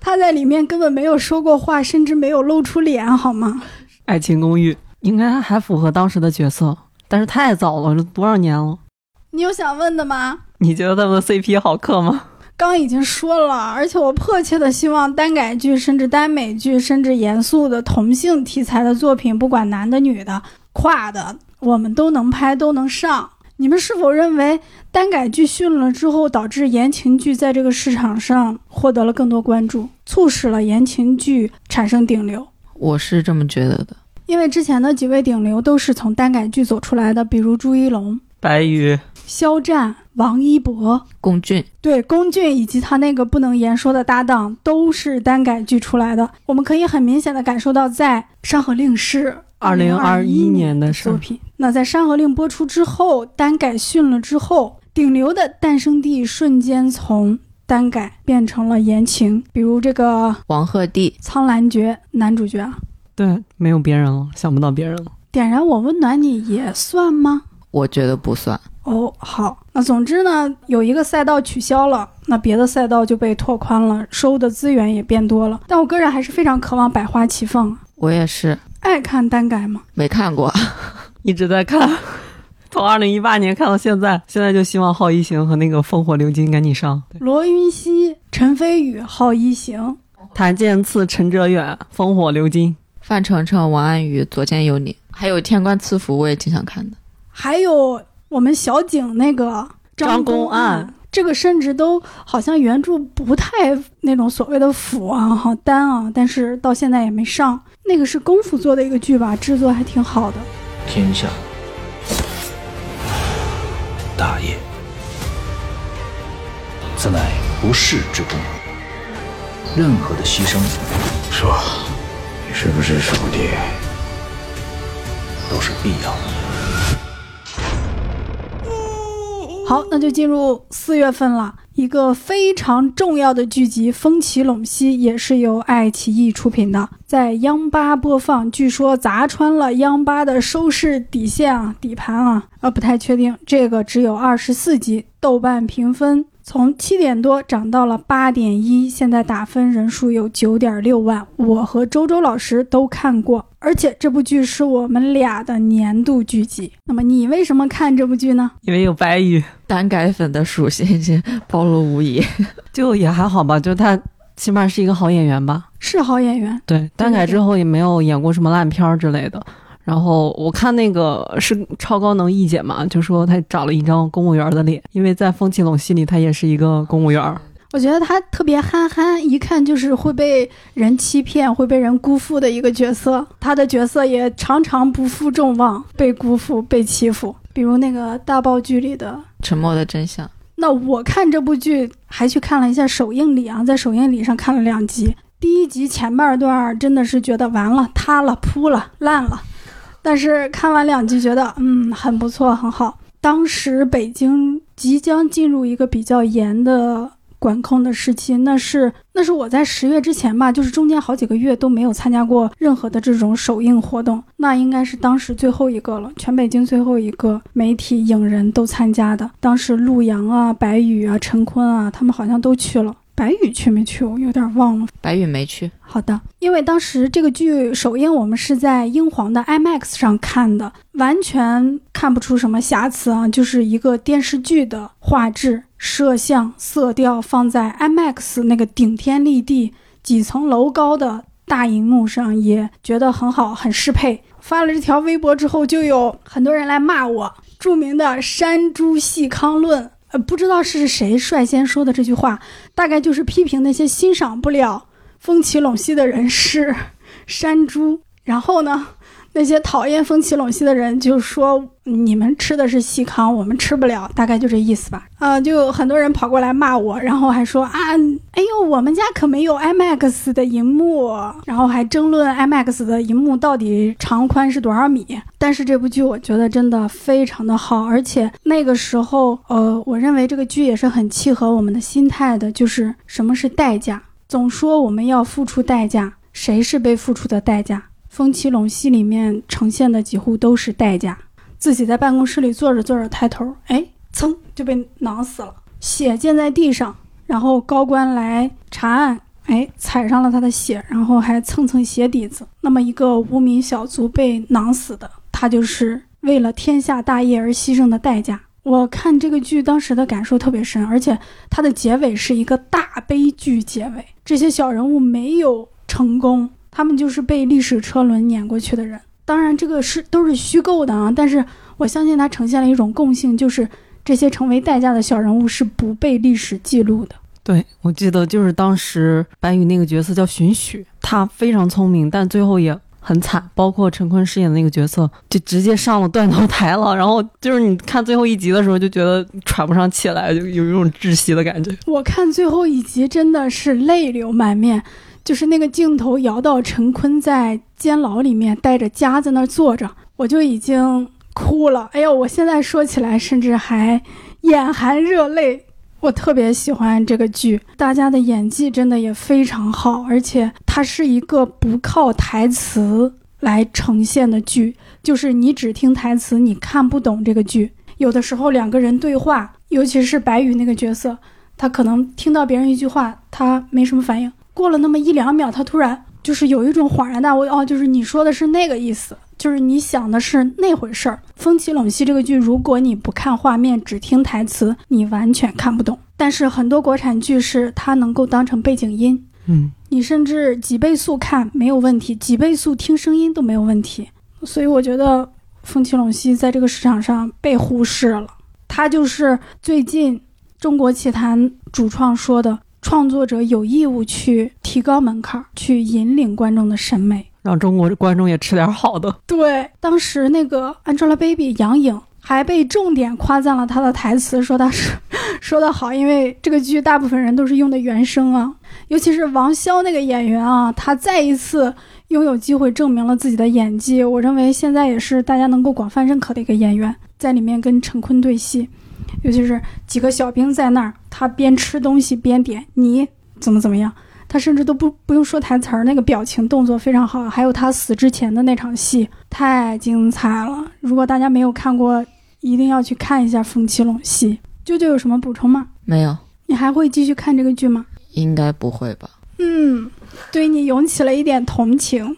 他在里面根本没有说过话，甚至没有露出脸，好吗？爱情公寓。应该还符合当时的角色，但是太早了，这多少年了？你有想问的吗？你觉得他们的 CP 好磕吗？刚已经说了，而且我迫切的希望单改剧，甚至耽美剧，甚至严肃的同性题材的作品，不管男的女的、跨的、我们都能拍，都能上。你们是否认为单改剧逊了之后，导致言情剧在这个市场上获得了更多关注，促使了言情剧产生顶流？我是这么觉得的。因为之前的几位顶流都是从耽改剧走出来的，比如朱一龙、白宇、肖战、王一博、龚俊，对龚俊以及他那个不能言说的搭档都是耽改剧出来的。我们可以很明显的感受到，在《山河令》是二零二一年的作品。那在《山河令》播出之后，耽改训了之后，顶流的诞生地瞬间从耽改变成了言情，比如这个王鹤棣、苍兰诀男主角。对，没有别人了，想不到别人了。点燃我温暖你也算吗？我觉得不算。哦，好，那总之呢，有一个赛道取消了，那别的赛道就被拓宽了，收的资源也变多了。但我个人还是非常渴望百花齐放。我也是。爱看耽改吗？没看过，一直在看，从二零一八年看到现在。现在就希望浩一行和那个烽火流金赶紧上。罗云熙、陈飞宇、浩一行、谭健次、陈哲远、烽火流金、范丞丞、王安宇、左肩有你，还有天官赐福，我也挺想看的。还有我们小景那个张公案，这个甚至都好像原著不太那种所谓的腐啊、哈单啊，但是到现在也没上。那个是功夫做的一个剧吧，制作还挺好的。天下大业，此乃不世之功。任何的牺牲，说你是不是上帝，都是必要的。好，那就进入四月份了。一个非常重要的剧集《风起陇西》也是由爱奇艺出品的，在央八播放，据说砸穿了央八的收视底线啊，底盘啊，呃，不太确定。这个只有二十四集，豆瓣评分。从七点多涨到了八点一，现在打分人数有九点六万。我和周周老师都看过，而且这部剧是我们俩的年度剧集。那么你为什么看这部剧呢？因为有白宇，单改粉的属性已经暴露无遗，就也还好吧，就他起码是一个好演员吧，是好演员。对，单改之后也没有演过什么烂片之类的。然后我看那个是超高能一姐嘛，就说她长了一张公务员的脸，因为在风起陇心里她也是一个公务员。我觉得她特别憨憨，一看就是会被人欺骗、会被人辜负的一个角色。她的角色也常常不负众望，被辜负、被欺负。比如那个大爆剧里的《沉默的真相》。那我看这部剧还去看了一下首映礼啊，在首映礼上看了两集。第一集前半段真的是觉得完了、塌了、扑了、烂了。但是看完两集，觉得嗯很不错，很好。当时北京即将进入一个比较严的管控的时期，那是那是我在十月之前吧，就是中间好几个月都没有参加过任何的这种首映活动，那应该是当时最后一个了，全北京最后一个媒体影人都参加的。当时陆阳啊、白宇啊、陈坤啊，他们好像都去了。白宇去没去？我有点忘了。白宇没去。好的，因为当时这个剧首映，我们是在英皇的 IMAX 上看的，完全看不出什么瑕疵啊，就是一个电视剧的画质、摄像、色调，放在 IMAX 那个顶天立地、几层楼高的大荧幕上，也觉得很好，很适配。发了这条微博之后，就有很多人来骂我，著名的山猪细糠论。呃，不知道是谁率先说的这句话，大概就是批评那些欣赏不了风起陇西的人是山猪。然后呢？那些讨厌风起陇西的人就说：“你们吃的是细糠，我们吃不了。”大概就这意思吧。啊，就很多人跑过来骂我，然后还说：“啊，哎呦，我们家可没有 IMAX 的荧幕。”然后还争论 IMAX 的荧幕到底长宽是多少米。但是这部剧我觉得真的非常的好，而且那个时候，呃，我认为这个剧也是很契合我们的心态的，就是什么是代价？总说我们要付出代价，谁是被付出的代价？风起陇西里面呈现的几乎都是代价，自己在办公室里坐着坐着抬头，哎，噌就被囊死了，血溅在地上，然后高官来查案，哎，踩上了他的血，然后还蹭蹭鞋底子。那么一个无名小卒被囊死的，他就是为了天下大业而牺牲的代价。我看这个剧当时的感受特别深，而且它的结尾是一个大悲剧结尾，这些小人物没有成功。他们就是被历史车轮碾过去的人，当然这个是都是虚构的啊，但是我相信它呈现了一种共性，就是这些成为代价的小人物是不被历史记录的。对，我记得就是当时白宇那个角色叫荀许，他非常聪明，但最后也很惨。包括陈坤饰演的那个角色，就直接上了断头台了。然后就是你看最后一集的时候，就觉得喘不上气来，就有一种窒息的感觉。我看最后一集真的是泪流满面，就是那个镜头摇到陈坤在监牢里面带着家在那儿坐着，我就已经哭了。哎呦，我现在说起来甚至还眼含热泪。我特别喜欢这个剧，大家的演技真的也非常好，而且它是一个不靠台词来呈现的剧，就是你只听台词，你看不懂这个剧。有的时候两个人对话，尤其是白宇那个角色，他可能听到别人一句话，他没什么反应，过了那么一两秒，他突然就是有一种恍然大悟，哦，就是你说的是那个意思。就是你想的是那回事儿，《风起陇西》这个剧，如果你不看画面，只听台词，你完全看不懂。但是很多国产剧是它能够当成背景音，嗯，你甚至几倍速看没有问题，几倍速听声音都没有问题。所以我觉得《风起陇西》在这个市场上被忽视了。它就是最近中国奇谭主创说的，创作者有义务去提高门槛，去引领观众的审美。让中国观众也吃点好的。对，当时那个 Angelababy 杨颖还被重点夸赞了她的台词，说她是 说的好，因为这个剧大部分人都是用的原声啊，尤其是王骁那个演员啊，他再一次拥有机会证明了自己的演技。我认为现在也是大家能够广泛认可的一个演员，在里面跟陈坤对戏，尤其是几个小兵在那儿，他边吃东西边点你怎么怎么样。他甚至都不不用说台词儿，那个表情动作非常好。还有他死之前的那场戏，太精彩了。如果大家没有看过，一定要去看一下《风起陇西》。舅舅有什么补充吗？没有。你还会继续看这个剧吗？应该不会吧。嗯，对你涌起了一点同情。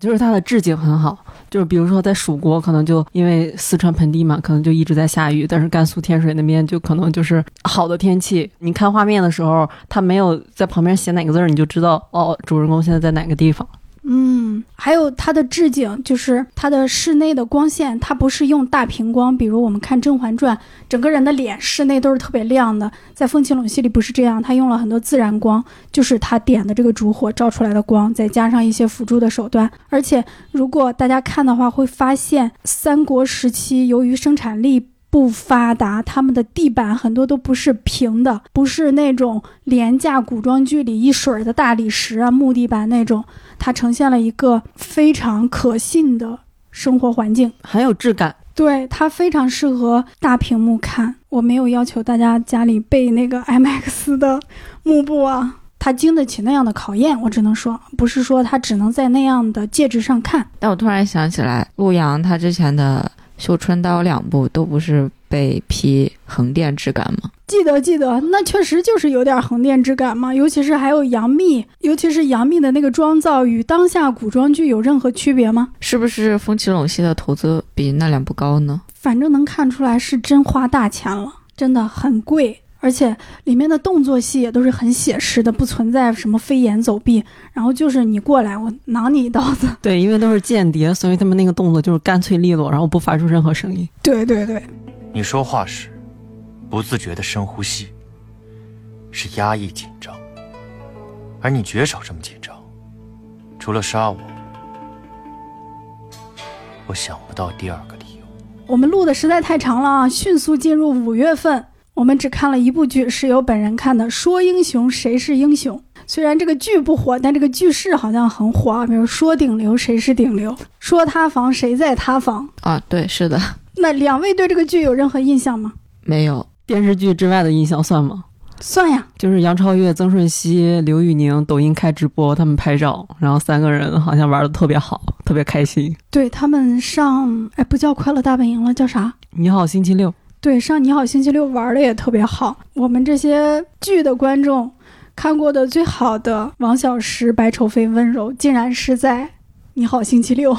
就是它的置景很好。就是比如说在蜀国，可能就因为四川盆地嘛，可能就一直在下雨。但是甘肃天水那边就可能就是好的天气。你看画面的时候，他没有在旁边写哪个字儿，你就知道哦，主人公现在在哪个地方。嗯，还有它的置景，就是它的室内的光线，它不是用大屏光，比如我们看《甄嬛传》，整个人的脸室内都是特别亮的。在《风起陇西》里不是这样，它用了很多自然光，就是它点的这个烛火照出来的光，再加上一些辅助的手段。而且如果大家看的话，会发现三国时期由于生产力。不发达，他们的地板很多都不是平的，不是那种廉价古装剧里一水儿的大理石啊木地板那种，它呈现了一个非常可信的生活环境，很有质感。对，它非常适合大屏幕看。我没有要求大家家里备那个 IMAX 的幕布啊，它经得起那样的考验。我只能说，不是说它只能在那样的介质上看。但我突然想起来，陆阳他之前的。绣春刀两部都不是被批横店质感吗？记得记得，那确实就是有点横店质感嘛。尤其是还有杨幂，尤其是杨幂的那个妆造，与当下古装剧有任何区别吗？是不是风起陇西的投资比那两部高呢？反正能看出来是真花大钱了，真的很贵。而且里面的动作戏也都是很写实的，不存在什么飞檐走壁，然后就是你过来，我挠你一刀子。对，因为都是间谍，所以他们那个动作就是干脆利落，然后不发出任何声音。对对对，你说话时不自觉的深呼吸，是压抑紧张，而你绝少这么紧张，除了杀我，我想不到第二个理由。我们录的实在太长了啊，迅速进入五月份。我们只看了一部剧，是由本人看的，《说英雄谁是英雄》。虽然这个剧不火，但这个剧式好像很火啊。比如说顶流谁是顶流，说塌房谁在塌房啊？对，是的。那两位对这个剧有任何印象吗？没有。电视剧之外的印象算吗？算呀。就是杨超越、曾舜晞、刘宇宁抖音开直播，他们拍照，然后三个人好像玩的特别好，特别开心。对他们上，哎，不叫快乐大本营了，叫啥？你好星期六。对，上《你好星期六》玩的也特别好。我们这些剧的观众看过的最好的王小石、白丑妃、温柔，竟然是在《你好星期六》。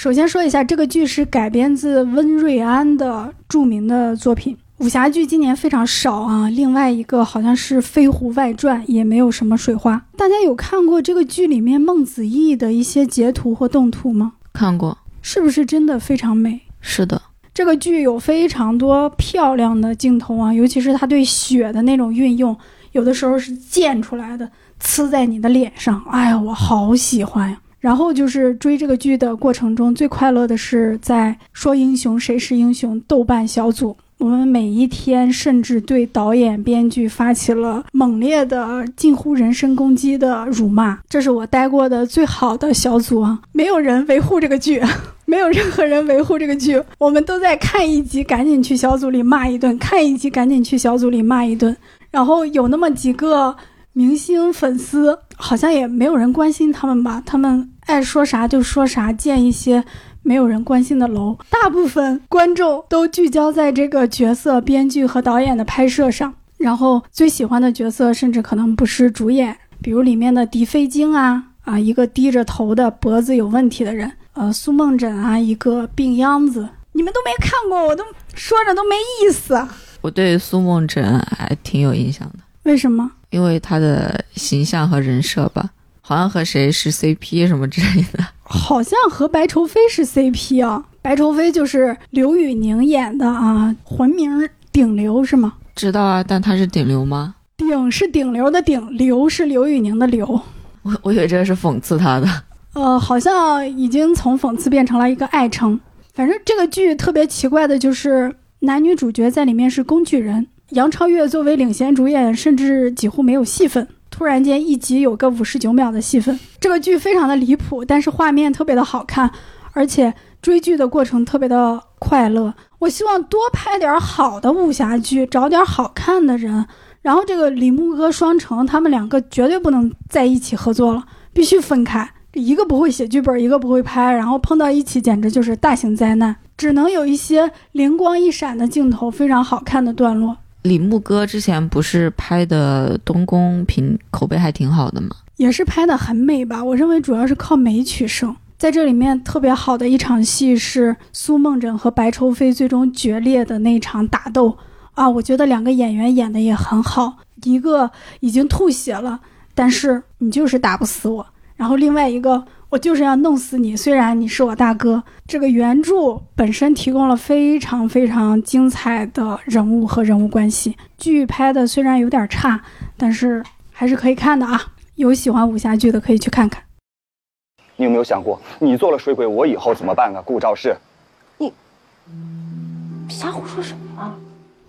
首先说一下，这个剧是改编自温瑞安的著名的作品。武侠剧今年非常少啊。另外一个好像是《飞狐外传》，也没有什么水花。大家有看过这个剧里面孟子义的一些截图或动图吗？看过，是不是真的非常美？是的，这个剧有非常多漂亮的镜头啊，尤其是他对血的那种运用，有的时候是溅出来的，呲在你的脸上，哎呀，我好喜欢呀。然后就是追这个剧的过程中，最快乐的是在说英雄谁是英雄豆瓣小组，我们每一天甚至对导演、编剧发起了猛烈的、近乎人身攻击的辱骂。这是我待过的最好的小组啊！没有人维护这个剧，没有任何人维护这个剧，我们都在看一集，赶紧去小组里骂一顿；看一集，赶紧去小组里骂一顿。然后有那么几个明星粉丝，好像也没有人关心他们吧？他们爱说啥就说啥，建一些。没有人关心的楼，大部分观众都聚焦在这个角色、编剧和导演的拍摄上。然后最喜欢的角色甚至可能不是主演，比如里面的狄飞京啊啊，一个低着头的脖子有问题的人，呃，苏梦枕啊，一个病秧子。你们都没看过，我都说着都没意思。我对苏梦枕还挺有印象的，为什么？因为他的形象和人设吧，好像和谁是 CP 什么之类的。好像和白愁飞是 CP 啊，白愁飞就是刘宇宁演的啊，魂名顶流是吗？知道啊，但他是顶流吗？顶是顶流的顶，流是刘宇宁的刘。我我以为这是讽刺他的。呃，好像已经从讽刺变成了一个爱称。反正这个剧特别奇怪的就是男女主角在里面是工具人，杨超越作为领衔主演，甚至几乎没有戏份。突然间一集有个五十九秒的戏份，这个剧非常的离谱，但是画面特别的好看，而且追剧的过程特别的快乐。我希望多拍点好的武侠剧，找点好看的人。然后这个李牧哥、双城他们两个绝对不能在一起合作了，必须分开。一个不会写剧本，一个不会拍，然后碰到一起简直就是大型灾难。只能有一些灵光一闪的镜头，非常好看的段落。李牧哥之前不是拍的《东宫》评口碑还挺好的吗？也是拍的很美吧？我认为主要是靠美取胜。在这里面特别好的一场戏是苏梦枕和白愁飞最终决裂的那场打斗啊！我觉得两个演员演的也很好，一个已经吐血了，但是你就是打不死我，然后另外一个。我就是要弄死你！虽然你是我大哥，这个原著本身提供了非常非常精彩的人物和人物关系。剧拍的虽然有点差，但是还是可以看的啊！有喜欢武侠剧的可以去看看。你有没有想过，你做了水鬼，我以后怎么办啊？顾兆世，你瞎胡说什么？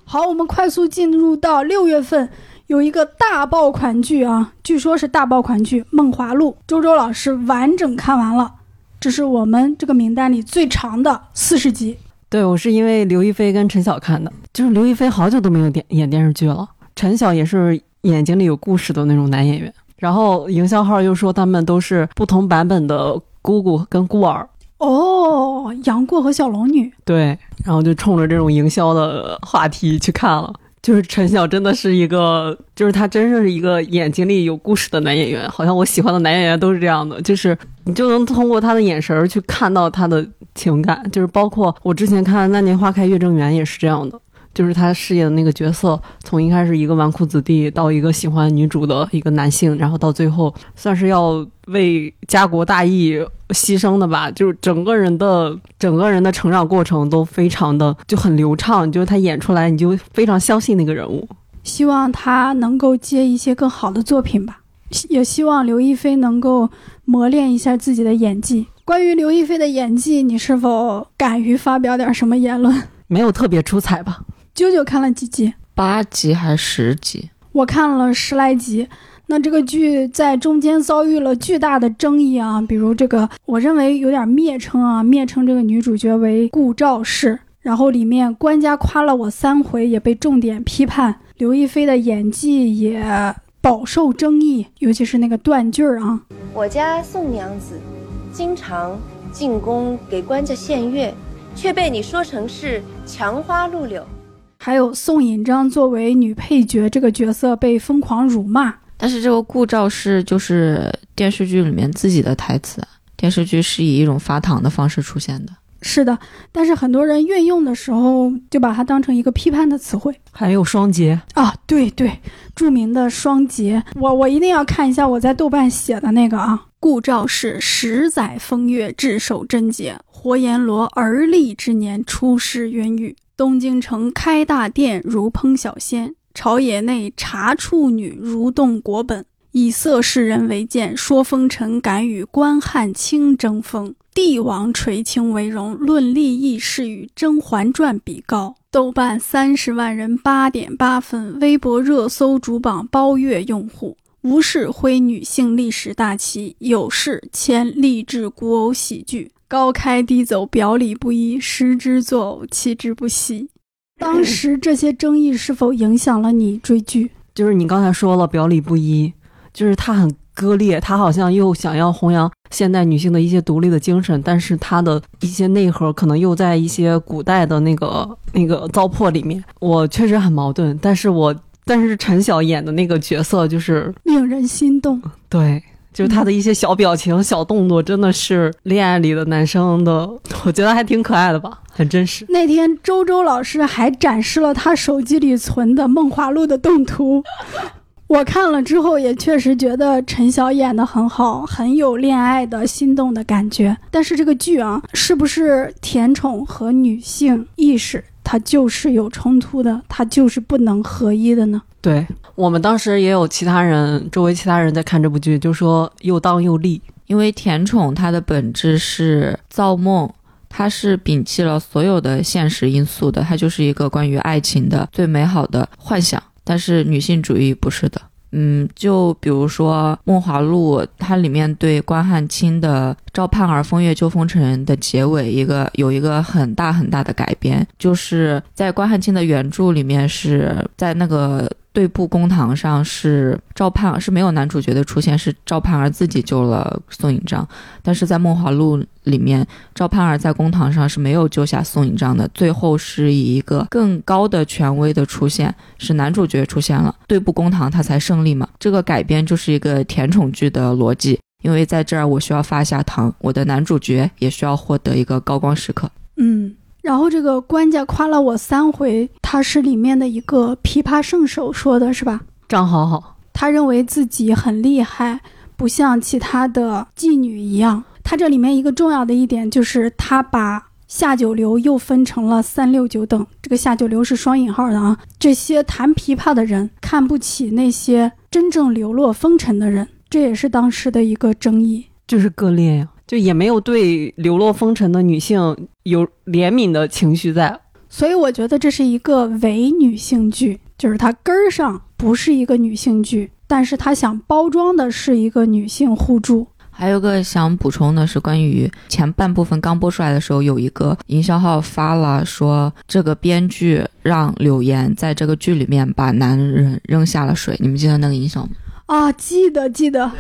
好，我们快速进入到六月份。有一个大爆款剧啊，据说是大爆款剧《梦华录》，周周老师完整看完了，这是我们这个名单里最长的四十集。对我是因为刘亦菲跟陈晓看的，就是刘亦菲好久都没有电演电视剧了，陈晓也是眼睛里有故事的那种男演员。然后营销号又说他们都是不同版本的姑姑跟孤儿。哦，杨过和小龙女。对，然后就冲着这种营销的话题去看了。就是陈晓真的是一个，就是他真是一个眼睛里有故事的男演员，好像我喜欢的男演员都是这样的，就是你就能通过他的眼神去看到他的情感，就是包括我之前看《那年花开月正圆》也是这样的。就是他饰演的那个角色，从一开始一个纨绔子弟，到一个喜欢女主的一个男性，然后到最后算是要为家国大义牺牲的吧。就是整个人的整个人的成长过程都非常的就很流畅，就是他演出来你就非常相信那个人物。希望他能够接一些更好的作品吧，也希望刘亦菲能够磨练一下自己的演技。关于刘亦菲的演技，你是否敢于发表点什么言论？没有特别出彩吧。啾啾看了几集？八集还是十集？我看了十来集。那这个剧在中间遭遇了巨大的争议啊，比如这个，我认为有点蔑称啊，蔑称这个女主角为顾兆氏。然后里面官家夸了我三回，也被重点批判。刘亦菲的演技也饱受争议，尤其是那个断句儿啊。我家宋娘子经常进宫给官家献乐，却被你说成是墙花露柳。还有宋引章作为女配角这个角色被疯狂辱骂，但是这个顾兆是就是电视剧里面自己的台词，电视剧是以一种发糖的方式出现的。是的，但是很多人运用的时候就把它当成一个批判的词汇。还有双节啊，对对，著名的双节，我我一定要看一下我在豆瓣写的那个啊，顾兆是十载风月，至守贞洁。活阎罗而立之年，出师冤狱。东京城开大殿，如烹小鲜；朝野内查处女，如动国本。以色世人为鉴，说风尘敢与关汉卿争锋。帝王垂青为荣，论利益是与《甄嬛传》比高。豆瓣三十万人八点八分，微博热搜主榜包月用户。无事挥女性历史大旗，有事牵励志古偶喜剧，高开低走，表里不一，失之作呕，弃之不惜。当时这些争议是否影响了你追剧？就是你刚才说了表里不一，就是他很割裂，他好像又想要弘扬现代女性的一些独立的精神，但是他的一些内核可能又在一些古代的那个 那个糟粕里面。我确实很矛盾，但是我。但是陈晓演的那个角色就是令人心动，对，就是他的一些小表情、小动作，真的是恋爱里的男生的，我觉得还挺可爱的吧，很真实。那天周周老师还展示了他手机里存的《梦华录》的动图，我看了之后也确实觉得陈晓演的很好，很有恋爱的心动的感觉。但是这个剧啊，是不是甜宠和女性意识？它就是有冲突的，它就是不能合一的呢。对我们当时也有其他人，周围其他人在看这部剧，就说又当又立。因为甜宠它的本质是造梦，它是摒弃了所有的现实因素的，它就是一个关于爱情的最美好的幻想。但是女性主义不是的。嗯，就比如说《梦华录》，它里面对关汉卿的“赵盼儿风月旧风尘”的结尾，一个有一个很大很大的改编，就是在关汉卿的原著里面是在那个。对簿公堂上是赵盼儿是没有男主角的出现，是赵盼儿自己救了宋引章。但是在《梦华录》里面，赵盼儿在公堂上是没有救下宋引章的。最后是以一个更高的权威的出现，是男主角出现了，对簿公堂他才胜利嘛。这个改编就是一个甜宠剧的逻辑，因为在这儿我需要发一下糖，我的男主角也需要获得一个高光时刻。嗯。然后这个官家夸了我三回，他是里面的一个琵琶圣手说的是吧？张好好，他认为自己很厉害，不像其他的妓女一样。他这里面一个重要的一点就是他把下九流又分成了三六九等，这个下九流是双引号的啊。这些弹琵琶的人看不起那些真正流落风尘的人，这也是当时的一个争议，就是割裂呀。就也没有对流落风尘的女性有怜悯的情绪在，所以我觉得这是一个伪女性剧，就是它根儿上不是一个女性剧，但是它想包装的是一个女性互助。还有个想补充的是，关于前半部分刚播出来的时候，有一个营销号发了说，这个编剧让柳岩在这个剧里面把男人扔下了水，你们记得那个营销吗？啊，记得记得。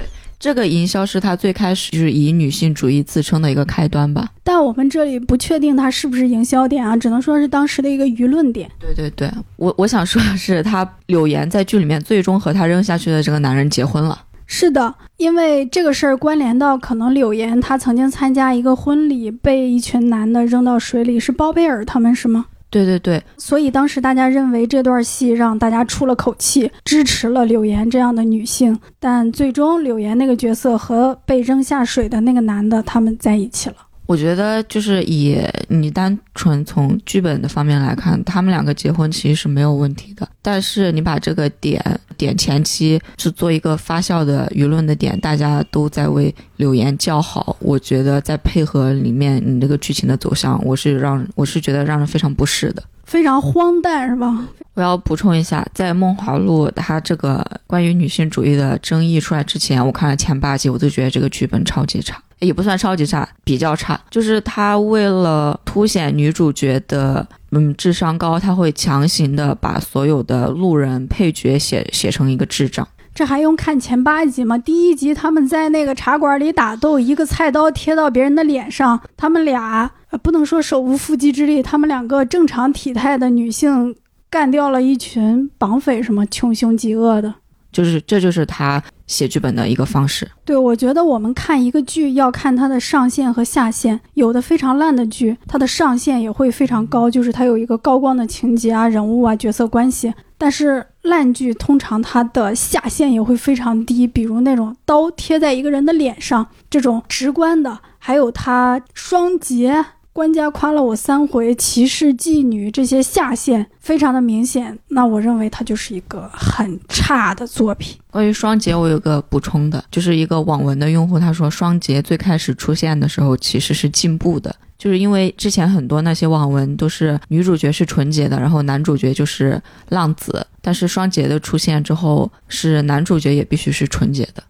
这个营销是他最开始就是以女性主义自称的一个开端吧，但我们这里不确定它是不是营销点啊，只能说是当时的一个舆论点。对对对，我我想说的是，他柳岩在剧里面最终和他扔下去的这个男人结婚了。是的，因为这个事儿关联到可能柳岩她曾经参加一个婚礼，被一群男的扔到水里，是包贝尔他们是吗？对对对，所以当时大家认为这段戏让大家出了口气，支持了柳岩这样的女性。但最终柳岩那个角色和被扔下水的那个男的他们在一起了。我觉得就是以你单纯从剧本的方面来看，他们两个结婚其实是没有问题的。但是你把这个点点前期是做一个发酵的舆论的点，大家都在为柳岩叫好。我觉得在配合里面你这个剧情的走向，我是让我是觉得让人非常不适的，非常荒诞，是吧？我要补充一下，在《梦华录》它这个关于女性主义的争议出来之前，我看了前八集，我就觉得这个剧本超级差。也不算超级差，比较差。就是他为了凸显女主角的嗯智商高，他会强行的把所有的路人配角写写成一个智障。这还用看前八集吗？第一集他们在那个茶馆里打斗，一个菜刀贴到别人的脸上，他们俩呃不能说手无缚鸡之力，他们两个正常体态的女性干掉了一群绑匪，什么穷凶极恶的。就是这就是他写剧本的一个方式。对，我觉得我们看一个剧要看它的上限和下限。有的非常烂的剧，它的上限也会非常高，就是它有一个高光的情节啊、人物啊、角色关系。但是烂剧通常它的下限也会非常低，比如那种刀贴在一个人的脸上这种直观的，还有它双节。官家夸了我三回，骑士妓女这些下限非常的明显，那我认为它就是一个很差的作品。关于双节，我有个补充的，就是一个网文的用户他说，双节最开始出现的时候其实是进步的，就是因为之前很多那些网文都是女主角是纯洁的，然后男主角就是浪子，但是双节的出现之后，是男主角也必须是纯洁的。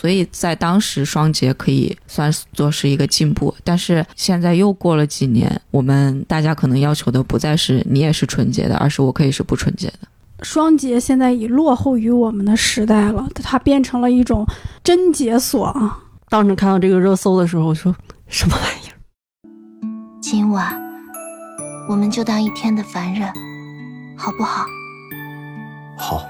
所以在当时，双节可以算作是一个进步，但是现在又过了几年，我们大家可能要求的不再是你也是纯洁的，而是我可以是不纯洁的。双节现在已落后于我们的时代了，它变成了一种贞洁锁啊！当时看到这个热搜的时候，我说什么玩意儿？今晚我们就当一天的凡人，好不好？好。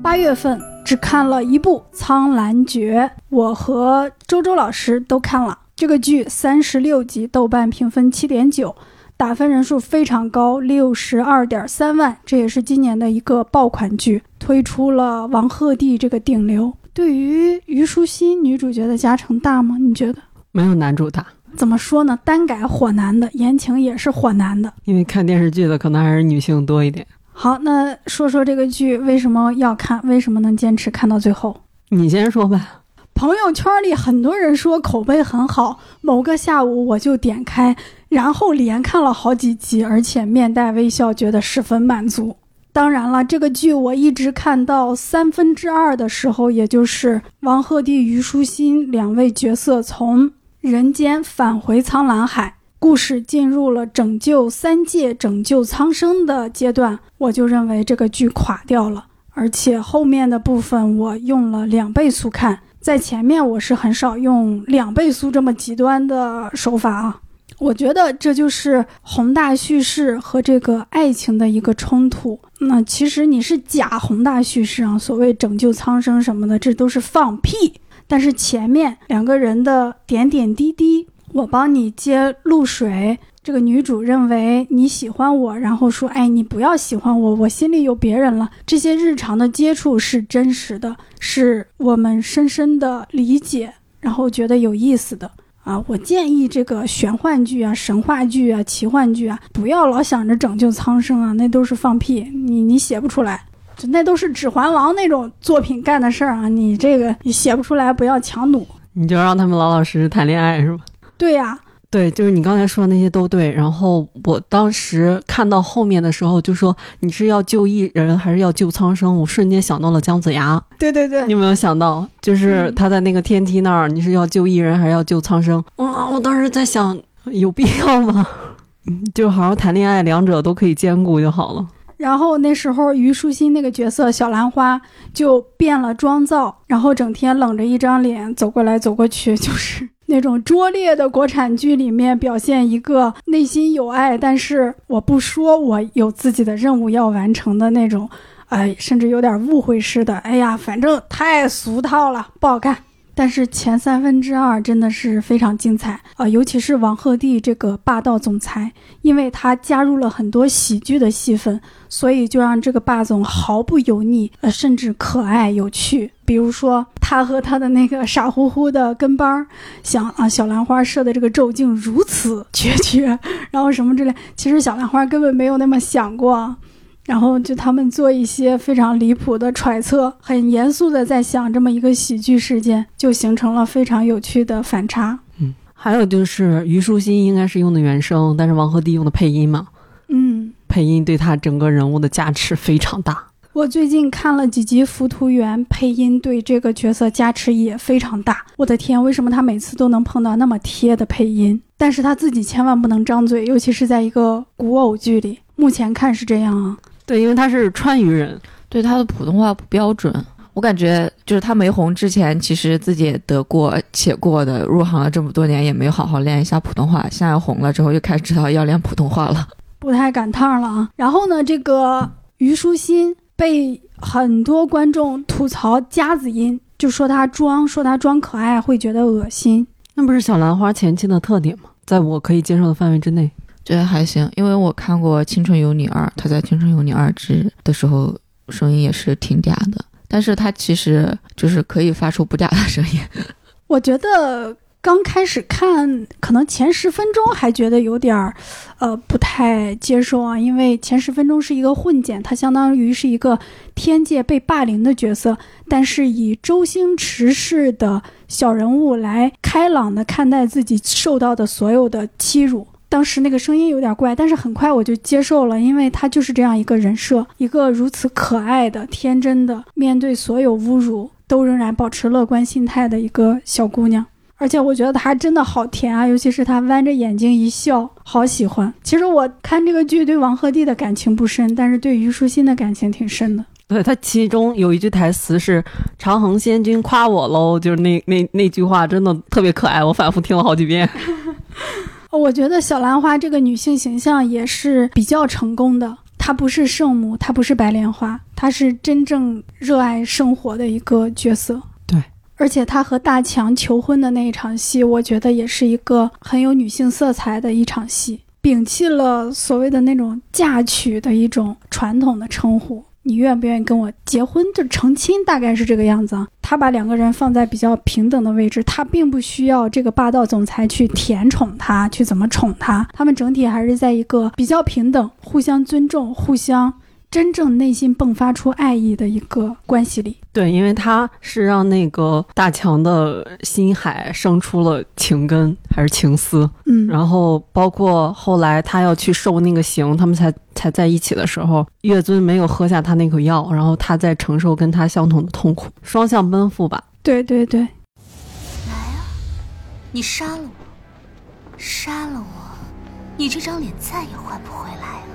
八月份。只看了一部《苍兰诀》，我和周周老师都看了这个剧，三十六集，豆瓣评分七点九，打分人数非常高，六十二点三万，这也是今年的一个爆款剧，推出了王鹤棣这个顶流。对于虞书欣女主角的加成大吗？你觉得？没有男主大。怎么说呢？单改火男的，言情也是火男的，因为看电视剧的可能还是女性多一点。好，那说说这个剧为什么要看？为什么能坚持看到最后？你先说吧。朋友圈里很多人说口碑很好，某个下午我就点开，然后连看了好几集，而且面带微笑，觉得十分满足。当然了，这个剧我一直看到三分之二的时候，也就是王鹤棣、虞书欣两位角色从人间返回苍蓝海。故事进入了拯救三界、拯救苍生的阶段，我就认为这个剧垮掉了。而且后面的部分我用了两倍速看，在前面我是很少用两倍速这么极端的手法啊。我觉得这就是宏大叙事和这个爱情的一个冲突。那其实你是假宏大叙事啊，所谓拯救苍生什么的，这都是放屁。但是前面两个人的点点滴滴。我帮你接露水，这个女主认为你喜欢我，然后说：“哎，你不要喜欢我，我心里有别人了。”这些日常的接触是真实的，是我们深深的理解，然后觉得有意思的啊。我建议这个玄幻剧啊、神话剧啊、奇幻剧啊，不要老想着拯救苍生啊，那都是放屁，你你写不出来，那都是《指环王》那种作品干的事儿啊，你这个你写不出来，不要强弩，你就让他们老老实实谈恋爱是吧？对呀，对，就是你刚才说的那些都对。然后我当时看到后面的时候，就说你是要救一人还是要救苍生？我瞬间想到了姜子牙。对对对，你有没有想到，就是他在那个天梯那儿，你是要救一人还是要救苍生？哇，我当时在想，有必要吗？就好好谈恋爱，两者都可以兼顾就好了。然后那时候虞书欣那个角色小兰花就变了妆造，然后整天冷着一张脸走过来走过去，就是。那种拙劣的国产剧里面表现一个内心有爱，但是我不说，我有自己的任务要完成的那种，哎，甚至有点误会似的。哎呀，反正太俗套了，不好看。但是前三分之二真的是非常精彩啊，尤其是王鹤棣这个霸道总裁，因为他加入了很多喜剧的戏份，所以就让这个霸总毫不油腻，呃，甚至可爱有趣。比如说他和他的那个傻乎乎的跟班儿，想啊，小兰花设的这个咒竟如此决绝，然后什么之类，其实小兰花根本没有那么想过。然后就他们做一些非常离谱的揣测，很严肃的在想这么一个喜剧事件，就形成了非常有趣的反差。嗯，还有就是虞书欣应该是用的原声，但是王鹤棣用的配音嘛。嗯，配音对他整个人物的加持非常大。我最近看了几集《浮屠缘》，配音对这个角色加持也非常大。我的天，为什么他每次都能碰到那么贴的配音？但是他自己千万不能张嘴，尤其是在一个古偶剧里。目前看是这样啊。对，因为他是川渝人，对他的普通话不标准。我感觉就是他没红之前，其实自己也得过且过的，入行了这么多年也没有好好练一下普通话。现在红了之后，又开始知道要练普通话了，不太赶趟了啊。然后呢，这个虞书欣被很多观众吐槽夹子音，就说她装，说她装可爱会觉得恶心。那不是小兰花前期的特点吗？在我可以接受的范围之内。觉得还行，因为我看过《青春有你二》，他在《青春有你二》之的时候声音也是挺嗲的，但是他其实就是可以发出不嗲的声音。我觉得刚开始看，可能前十分钟还觉得有点儿，呃，不太接受啊，因为前十分钟是一个混剪，它相当于是一个天界被霸凌的角色，但是以周星驰式的小人物来开朗的看待自己受到的所有的欺辱。当时那个声音有点怪，但是很快我就接受了，因为他就是这样一个人设，一个如此可爱的、天真的，面对所有侮辱都仍然保持乐观心态的一个小姑娘。而且我觉得她真的好甜啊，尤其是她弯着眼睛一笑，好喜欢。其实我看这个剧对王鹤棣的感情不深，但是对虞书欣的感情挺深的。对他其中有一句台词是“长恒仙君夸我喽”，就是那那那句话真的特别可爱，我反复听了好几遍。我觉得小兰花这个女性形象也是比较成功的。她不是圣母，她不是白莲花，她是真正热爱生活的一个角色。对，而且她和大强求婚的那一场戏，我觉得也是一个很有女性色彩的一场戏，摒弃了所谓的那种嫁娶的一种传统的称呼。你愿不愿意跟我结婚？就成亲，大概是这个样子啊。他把两个人放在比较平等的位置，他并不需要这个霸道总裁去甜宠他，去怎么宠他。他们整体还是在一个比较平等、互相尊重、互相。真正内心迸发出爱意的一个关系里，对，因为他是让那个大强的心海生出了情根，还是情丝，嗯，然后包括后来他要去受那个刑，他们才才在一起的时候，月尊没有喝下他那口药，然后他在承受跟他相同的痛苦，双向奔赴吧。对对对，来啊，你杀了我，杀了我，你这张脸再也换不回来了。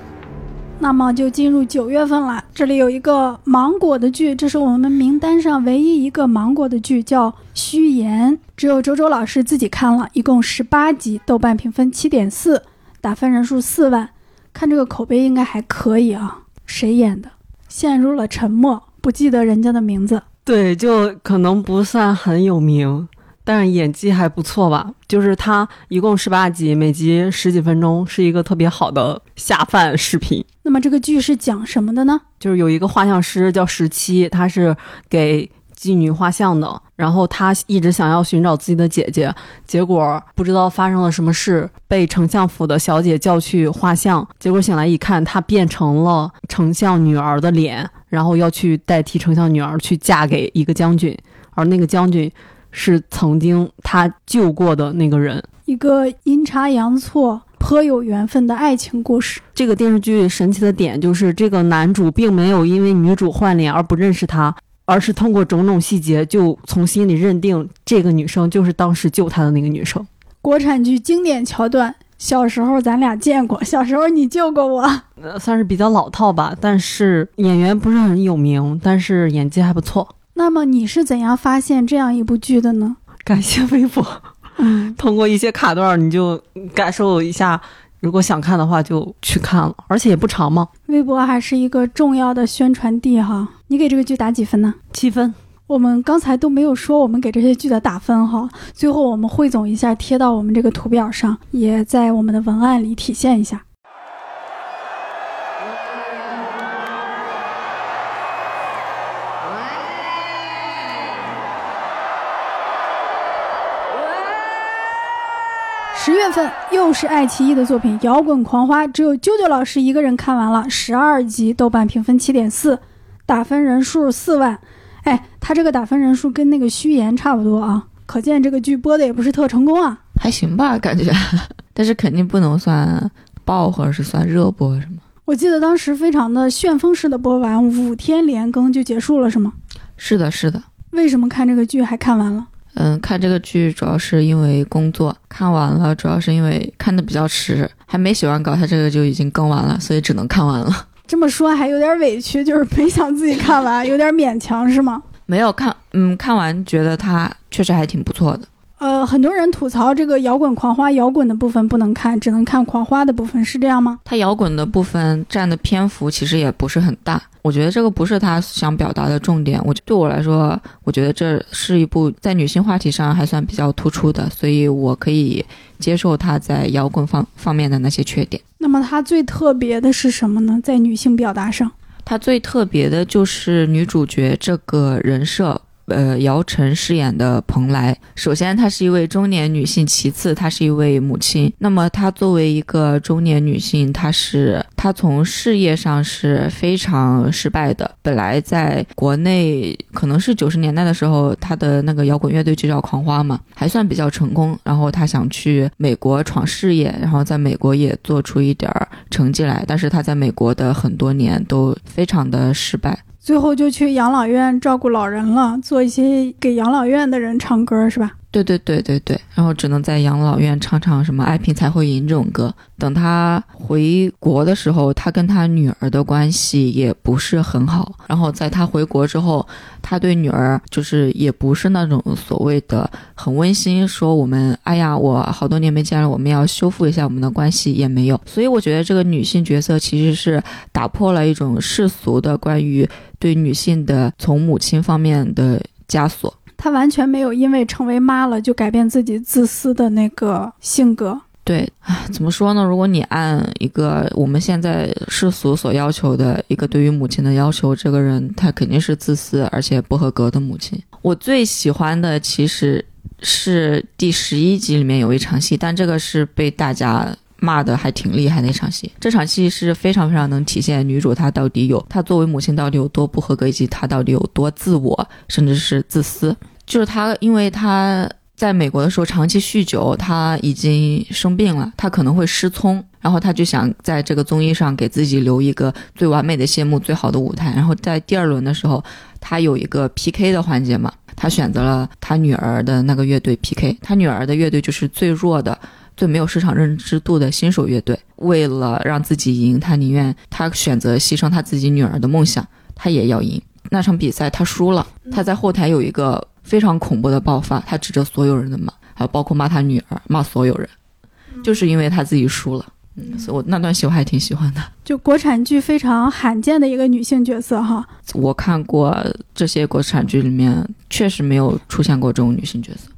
那么就进入九月份了，这里有一个芒果的剧，这是我们名单上唯一一个芒果的剧，叫《虚言》，只有周周老师自己看了，一共十八集，豆瓣评分七点四，打分人数四万，看这个口碑应该还可以啊。谁演的？陷入了沉默，不记得人家的名字。对，就可能不算很有名。但是演技还不错吧？就是它一共十八集，每集十几分钟，是一个特别好的下饭视频。那么这个剧是讲什么的呢？就是有一个画像师叫十七，他是给妓女画像的。然后他一直想要寻找自己的姐姐，结果不知道发生了什么事，被丞相府的小姐叫去画像。结果醒来一看，他变成了丞相女儿的脸，然后要去代替丞相女儿去嫁给一个将军，而那个将军。是曾经他救过的那个人，一个阴差阳错、颇有缘分的爱情故事。这个电视剧神奇的点就是，这个男主并没有因为女主换脸而不认识她，而是通过种种细节就从心里认定这个女生就是当时救他的那个女生。国产剧经典桥段，小时候咱俩见过，小时候你救过我，呃，算是比较老套吧。但是演员不是很有名，但是演技还不错。那么你是怎样发现这样一部剧的呢？感谢微博，嗯，通过一些卡段，你就感受一下。如果想看的话，就去看了，而且也不长嘛。微博还是一个重要的宣传地哈。你给这个剧打几分呢？七分。我们刚才都没有说我们给这些剧的打分哈，最后我们汇总一下，贴到我们这个图表上，也在我们的文案里体现一下。十月份又是爱奇艺的作品《摇滚狂花》，只有啾啾老师一个人看完了十二集，豆瓣评分七点四，打分人数四万。哎，他这个打分人数跟那个《虚言》差不多啊，可见这个剧播的也不是特成功啊，还行吧，感觉，但是肯定不能算爆或者是算热播是吗？我记得当时非常的旋风式的播完，五天连更就结束了是吗？是的，是的。为什么看这个剧还看完了？嗯，看这个剧主要是因为工作，看完了主要是因为看的比较迟，还没写完稿，他这个就已经更完了，所以只能看完了。这么说还有点委屈，就是没想自己看完，有点勉强是吗？没有看，嗯，看完觉得他确实还挺不错的。呃，很多人吐槽这个摇滚狂花摇滚的部分不能看，只能看狂花的部分，是这样吗？他摇滚的部分占的篇幅其实也不是很大。我觉得这个不是他想表达的重点。我对我来说，我觉得这是一部在女性话题上还算比较突出的，所以我可以接受他在摇滚方方面的那些缺点。那么他最特别的是什么呢？在女性表达上，它最特别的就是女主角这个人设。呃，姚晨饰演的蓬莱，首先她是一位中年女性，其次她是一位母亲。那么她作为一个中年女性，她是她从事业上是非常失败的。本来在国内可能是九十年代的时候，她的那个摇滚乐队就叫狂花嘛，还算比较成功。然后她想去美国闯事业，然后在美国也做出一点儿成绩来，但是她在美国的很多年都非常的失败。最后就去养老院照顾老人了，做一些给养老院的人唱歌，是吧？对对对对对，然后只能在养老院唱唱什么《爱拼才会赢》这种歌。等他回国的时候，他跟他女儿的关系也不是很好。然后在他回国之后，他对女儿就是也不是那种所谓的很温馨，说我们哎呀，我好多年没见了，我们要修复一下我们的关系也没有。所以我觉得这个女性角色其实是打破了一种世俗的关于对女性的从母亲方面的枷锁。她完全没有因为成为妈了就改变自己自私的那个性格。对，唉，怎么说呢？如果你按一个我们现在世俗所要求的一个对于母亲的要求，这个人他肯定是自私而且不合格的母亲。我最喜欢的其实是第十一集里面有一场戏，但这个是被大家。骂的还挺厉害那场戏，这场戏是非常非常能体现女主她到底有她作为母亲到底有多不合格，以及她到底有多自我，甚至是自私。就是她，因为她在美国的时候长期酗酒，她已经生病了，她可能会失聪，然后她就想在这个综艺上给自己留一个最完美的谢幕、最好的舞台。然后在第二轮的时候，她有一个 PK 的环节嘛，她选择了她女儿的那个乐队 PK，她女儿的乐队就是最弱的。最没有市场认知度的新手乐队，为了让自己赢，他宁愿他选择牺牲他自己女儿的梦想，他也要赢。那场比赛他输了，他在后台有一个非常恐怖的爆发，他指着所有人的骂，还有包括骂他女儿，骂所有人，就是因为他自己输了。嗯，所以我那段戏我还挺喜欢的。就国产剧非常罕见的一个女性角色哈。我看过这些国产剧里面，确实没有出现过这种女性角色。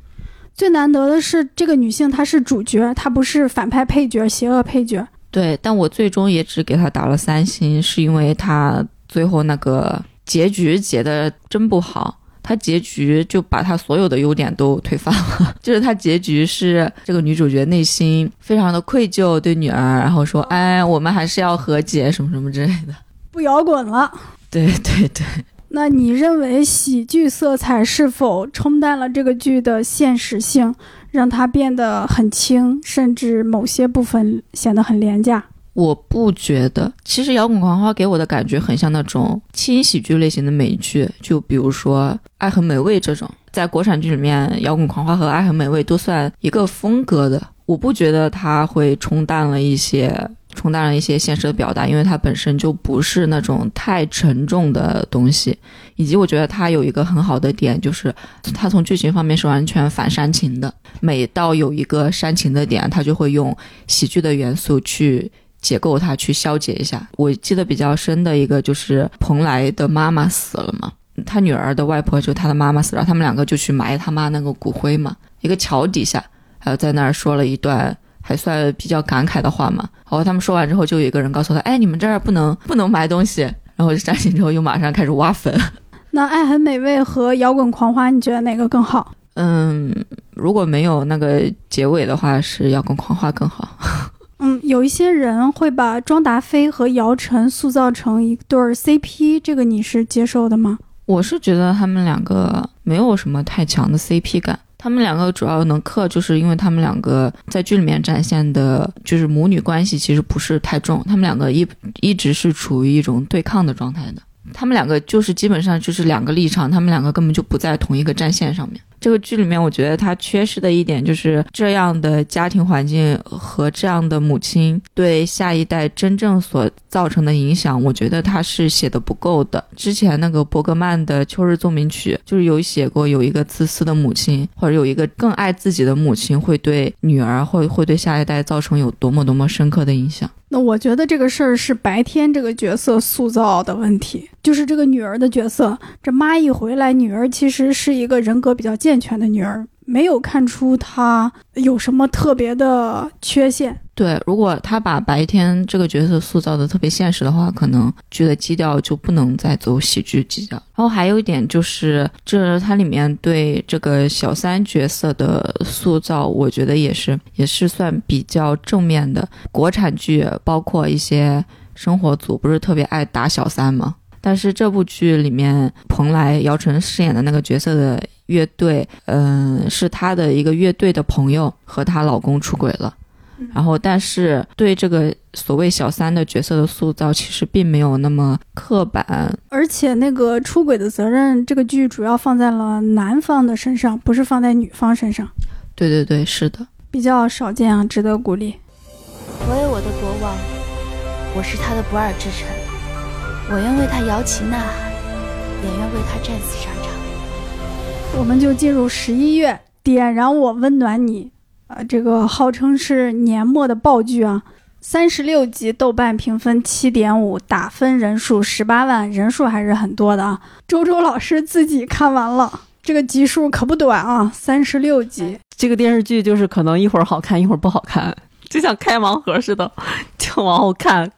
最难得的是，这个女性她是主角，她不是反派配角、邪恶配角。对，但我最终也只给她打了三星，是因为她最后那个结局结的真不好。她结局就把她所有的优点都推翻了，就是她结局是这个女主角内心非常的愧疚，对女儿，然后说：“哎，我们还是要和解，什么什么之类的。”不摇滚了。对对对。那你认为喜剧色彩是否冲淡了这个剧的现实性，让它变得很轻，甚至某些部分显得很廉价？我不觉得。其实《摇滚狂花》给我的感觉很像那种轻喜剧类型的美剧，就比如说《爱很美味》这种。在国产剧里面，《摇滚狂花》和《爱很美味》都算一个风格的。我不觉得它会冲淡了一些。冲淡了一些现实的表达，因为它本身就不是那种太沉重的东西，以及我觉得它有一个很好的点，就是它从剧情方面是完全反煽情的。每到有一个煽情的点，它就会用喜剧的元素去解构它，去消解一下。我记得比较深的一个就是蓬莱的妈妈死了嘛，他女儿的外婆就他的妈妈死了，他们两个就去埋他妈那个骨灰嘛，一个桥底下，还有在那儿说了一段。还算比较感慨的话嘛。好，他们说完之后，就有一个人告诉他：“哎，你们这儿不能不能埋东西。”然后就站起之后，又马上开始挖坟。那《爱很美味》和《摇滚狂花》，你觉得哪个更好？嗯，如果没有那个结尾的话，是《摇滚狂花》更好。嗯，有一些人会把庄达菲和姚晨塑造成一对 CP，这个你是接受的吗？我是觉得他们两个没有什么太强的 CP 感。他们两个主要能克，就是因为他们两个在剧里面展现的，就是母女关系其实不是太重。他们两个一一直是处于一种对抗的状态的。他们两个就是基本上就是两个立场，他们两个根本就不在同一个战线上面。这个剧里面，我觉得它缺失的一点就是这样的家庭环境和这样的母亲对下一代真正所造成的影响，我觉得他是写的不够的。之前那个伯格曼的《秋日奏鸣曲》就是有写过，有一个自私的母亲，或者有一个更爱自己的母亲，会对女儿会会对下一代造成有多么多么深刻的影响。我觉得这个事儿是白天这个角色塑造的问题，就是这个女儿的角色，这妈一回来，女儿其实是一个人格比较健全的女儿，没有看出她有什么特别的缺陷。对，如果他把白天这个角色塑造的特别现实的话，可能剧的基调就不能再走喜剧基调。然后还有一点就是，这它里面对这个小三角色的塑造，我觉得也是也是算比较正面的。国产剧包括一些生活组，不是特别爱打小三吗？但是这部剧里面，蓬莱姚晨饰演的那个角色的乐队，嗯、是她的一个乐队的朋友和她老公出轨了。然后，但是对这个所谓小三的角色的塑造，其实并没有那么刻板。而且那个出轨的责任，这个剧主要放在了男方的身上，不是放在女方身上，对对对，是的。比较少见啊，值得鼓励。我有我的国王，我是他的不二之臣，我愿为他摇旗呐喊，也愿为他战死沙场。我们就进入十一月，点燃我，温暖你。呃，这个号称是年末的爆剧啊，三十六集，豆瓣评分七点五，打分人数十八万，人数还是很多的啊。周周老师自己看完了，这个集数可不短啊，三十六集。这个电视剧就是可能一会儿好看，一会儿不好看，就像开盲盒似的，就往后看，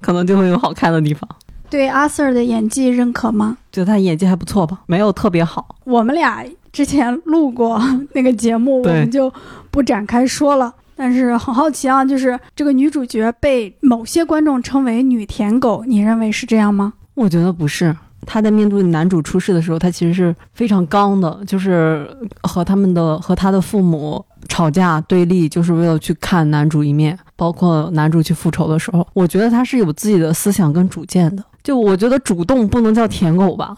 可能就会有好看的地方。对阿 Sir 的演技认可吗？觉得他演技还不错吧，没有特别好。我们俩之前录过 那个节目，我们就不展开说了。但是很好奇啊，就是这个女主角被某些观众称为“女舔狗”，你认为是这样吗？我觉得不是，她在面对男主出事的时候，她其实是非常刚的，就是和他们的和他的父母吵架对立，就是为了去看男主一面。包括男主去复仇的时候，我觉得他是有自己的思想跟主见的。就我觉得主动不能叫舔狗吧，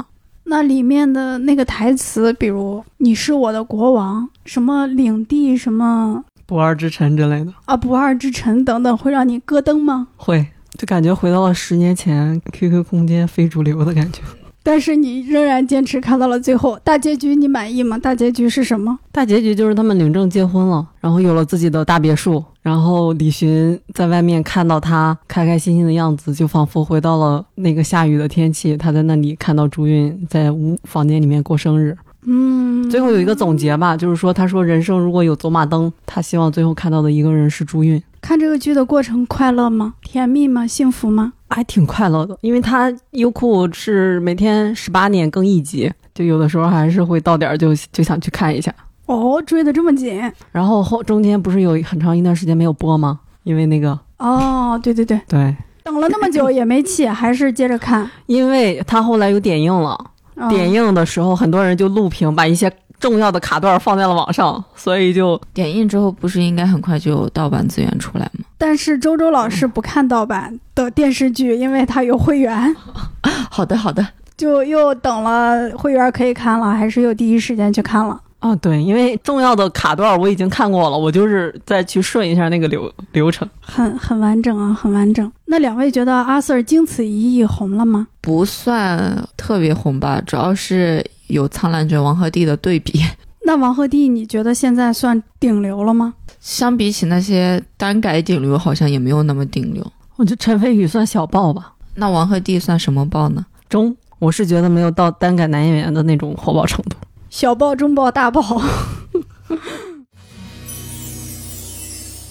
那里面的那个台词，比如“你是我的国王”，什么领地，什么不二之臣之类的，啊不二之臣等等，会让你咯噔吗？会就感觉回到了十年前 QQ 空间非主流的感觉。但是你仍然坚持看到了最后，大结局你满意吗？大结局是什么？大结局就是他们领证结婚了，然后有了自己的大别墅，然后李寻在外面看到他开开心心的样子，就仿佛回到了那个下雨的天气。他在那里看到朱韵在屋房间里面过生日。嗯，最后有一个总结吧，就是说，他说人生如果有走马灯，他希望最后看到的一个人是朱韵。看这个剧的过程快乐吗？甜蜜吗？幸福吗？还挺快乐的，因为它优酷是每天十八点更一集，就有的时候还是会到点儿就就想去看一下。哦，追的这么紧。然后后中间不是有很长一段时间没有播吗？因为那个哦，对对对，对，等了那么久也没气，还是接着看。因为他后来有点映了，哦点映的时候很多人就录屏，把一些重要的卡段放在了网上，所以就点印之后不是应该很快就有盗版资源出来吗？但是周周老师不看盗版的电视剧，因为他有会员，好的，好的，就又等了会员可以看了，还是又第一时间去看了。啊，对，因为重要的卡段我已经看过了，我就是再去顺一下那个流流程。很很完整啊，很完整。那两位觉得阿 Sir 经此一役红了吗？不算特别红吧，主要是有《苍兰诀》王鹤棣的对比。那王鹤棣，你觉得现在算顶流了吗？相比起那些单改顶流，好像也没有那么顶流。我觉得陈飞宇算小爆吧，那王鹤棣算什么爆呢？中，我是觉得没有到单改男演员的那种火爆程度。小爆、中爆、大爆。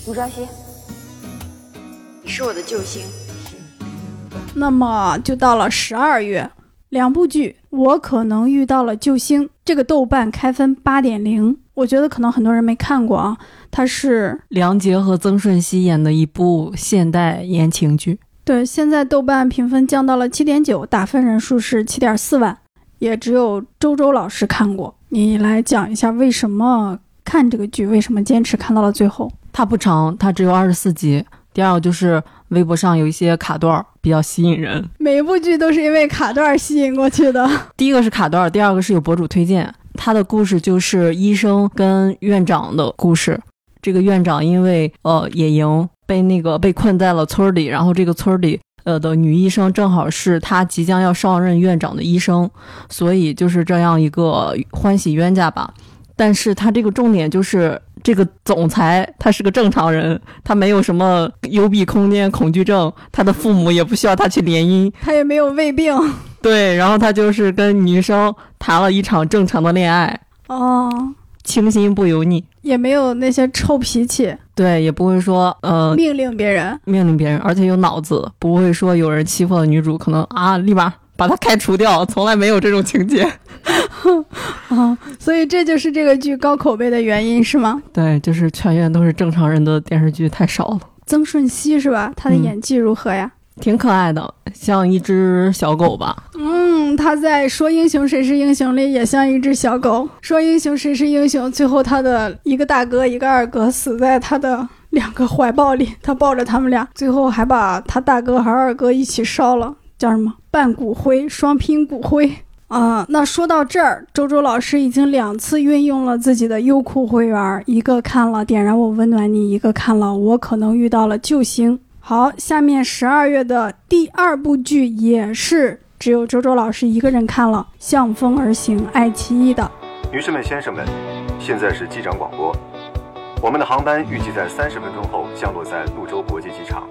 吴朝夕，你是我的救星。那么就到了十二月，两部剧，我可能遇到了救星。这个豆瓣开分八点零，我觉得可能很多人没看过啊。它是梁洁和曾舜晞演的一部现代言情剧。对，现在豆瓣评分降到了七点九，打分人数是七点四万，也只有周周老师看过。你来讲一下为什么看这个剧，为什么坚持看到了最后？它不长，它只有二十四集。第二个就是微博上有一些卡段比较吸引人，每一部剧都是因为卡段吸引过去的。第一个是卡段，第二个是有博主推荐。他的故事就是医生跟院长的故事。这个院长因为呃野营被那个被困在了村里，然后这个村里呃的女医生正好是他即将要上任院长的医生，所以就是这样一个欢喜冤家吧。但是他这个重点就是这个总裁他是个正常人，他没有什么幽闭空间恐惧症，他的父母也不需要他去联姻，他也没有胃病。对，然后他就是跟女生谈了一场正常的恋爱。哦，清新不油腻，也没有那些臭脾气，对，也不会说呃命令别人，命令别人，而且有脑子，不会说有人欺负了女主，可能啊立马把他开除掉，从来没有这种情节。啊，所以这就是这个剧高口碑的原因，是吗？对，就是全院都是正常人的电视剧太少了。曾舜晞是吧？他的演技如何呀？挺可爱的，像一只小狗吧。嗯，他在《说英雄谁是英雄》里也像一只小狗。说英雄谁是英雄？最后他的一个大哥一个二哥死在他的两个怀抱里，他抱着他们俩，最后还把他大哥和二哥一起烧了，叫什么半骨灰，双拼骨灰。啊，那说到这儿，周周老师已经两次运用了自己的优酷会员，一个看了《点燃我温暖你》，一个看了《我可能遇到了救星》。好，下面十二月的第二部剧也是只有周周老师一个人看了，《向风而行》，爱奇艺的。女士们、先生们，现在是机长广播，我们的航班预计在三十分钟后降落在潞州国际机场。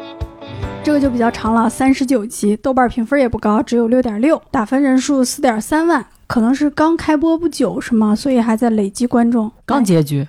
这个就比较长了，三十九集，豆瓣评分也不高，只有六点六，打分人数四点三万，可能是刚开播不久是吗？所以还在累积观众。刚结局，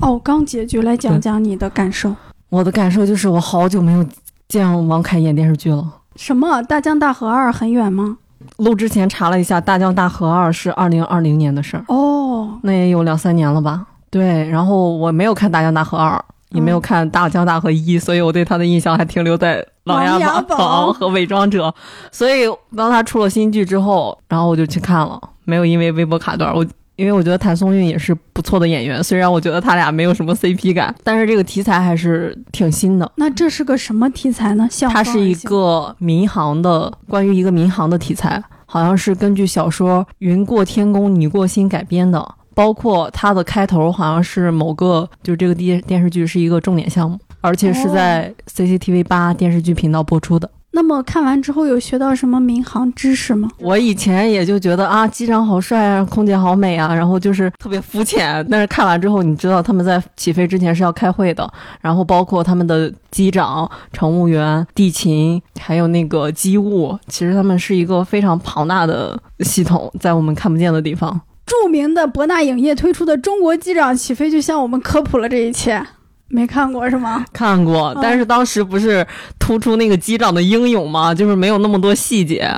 哦，刚结局，来讲讲你的感受。我的感受就是我好久没有见王凯演电视剧了。什么？大江大河二很远吗？录之前查了一下，大江大河二是二零二零年的事儿。哦，那也有两三年了吧？对，然后我没有看大江大河二。也没有看《大江大河一》，所以我对他的印象还停留在《琅琊榜》和《伪装者》。所以当他出了新剧之后，然后我就去看了，没有因为微博卡段。我因为我觉得谭松韵也是不错的演员，虽然我觉得他俩没有什么 CP 感，但是这个题材还是挺新的。那这是个什么题材呢？它是一个民航的，关于一个民航的题材，好像是根据小说《云过天宫，你过心》改编的。包括它的开头好像是某个，就是这个电电视剧是一个重点项目，而且是在 CCTV 八电视剧频道播出的。那么看完之后有学到什么民航知识吗？我以前也就觉得啊，机长好帅啊，空姐好美啊，然后就是特别肤浅。但是看完之后，你知道他们在起飞之前是要开会的，然后包括他们的机长、乘务员、地勤，还有那个机务，其实他们是一个非常庞大的系统，在我们看不见的地方。著名的博纳影业推出的《中国机长起飞》，就向我们科普了这一切。没看过是吗？看过，但是当时不是突出那个机长的英勇吗？就是没有那么多细节。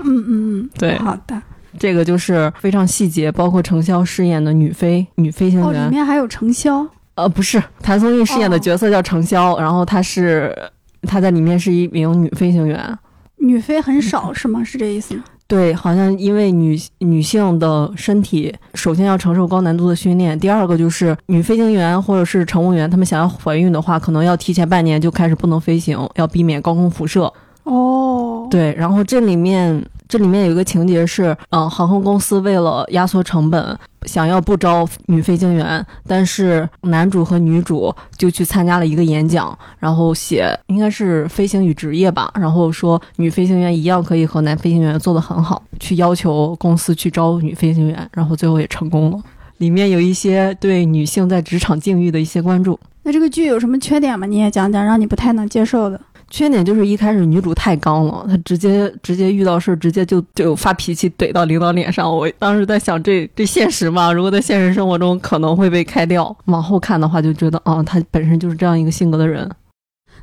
嗯嗯嗯，对，好的。这个就是非常细节，包括程潇饰演的女飞女飞行员，哦里面还有程潇。呃，不是，谭松韵饰演的角色叫程潇，然后她是她在里面是一名女飞行员。女飞很少是吗？是这意思吗？对，好像因为女女性的身体首先要承受高难度的训练，第二个就是女飞行员或者是乘务员，她们想要怀孕的话，可能要提前半年就开始不能飞行，要避免高空辐射。哦，对，然后这里面。这里面有一个情节是，嗯，航空公司为了压缩成本，想要不招女飞行员，但是男主和女主就去参加了一个演讲，然后写应该是飞行与职业吧，然后说女飞行员一样可以和男飞行员做得很好，去要求公司去招女飞行员，然后最后也成功了。里面有一些对女性在职场境遇的一些关注。那这个剧有什么缺点吗？你也讲讲，让你不太能接受的。缺点就是一开始女主太刚了，她直接直接遇到事儿直接就就发脾气怼到领导脸上。我当时在想，这这现实吗？如果在现实生活中可能会被开掉。往后看的话，就觉得啊，她本身就是这样一个性格的人。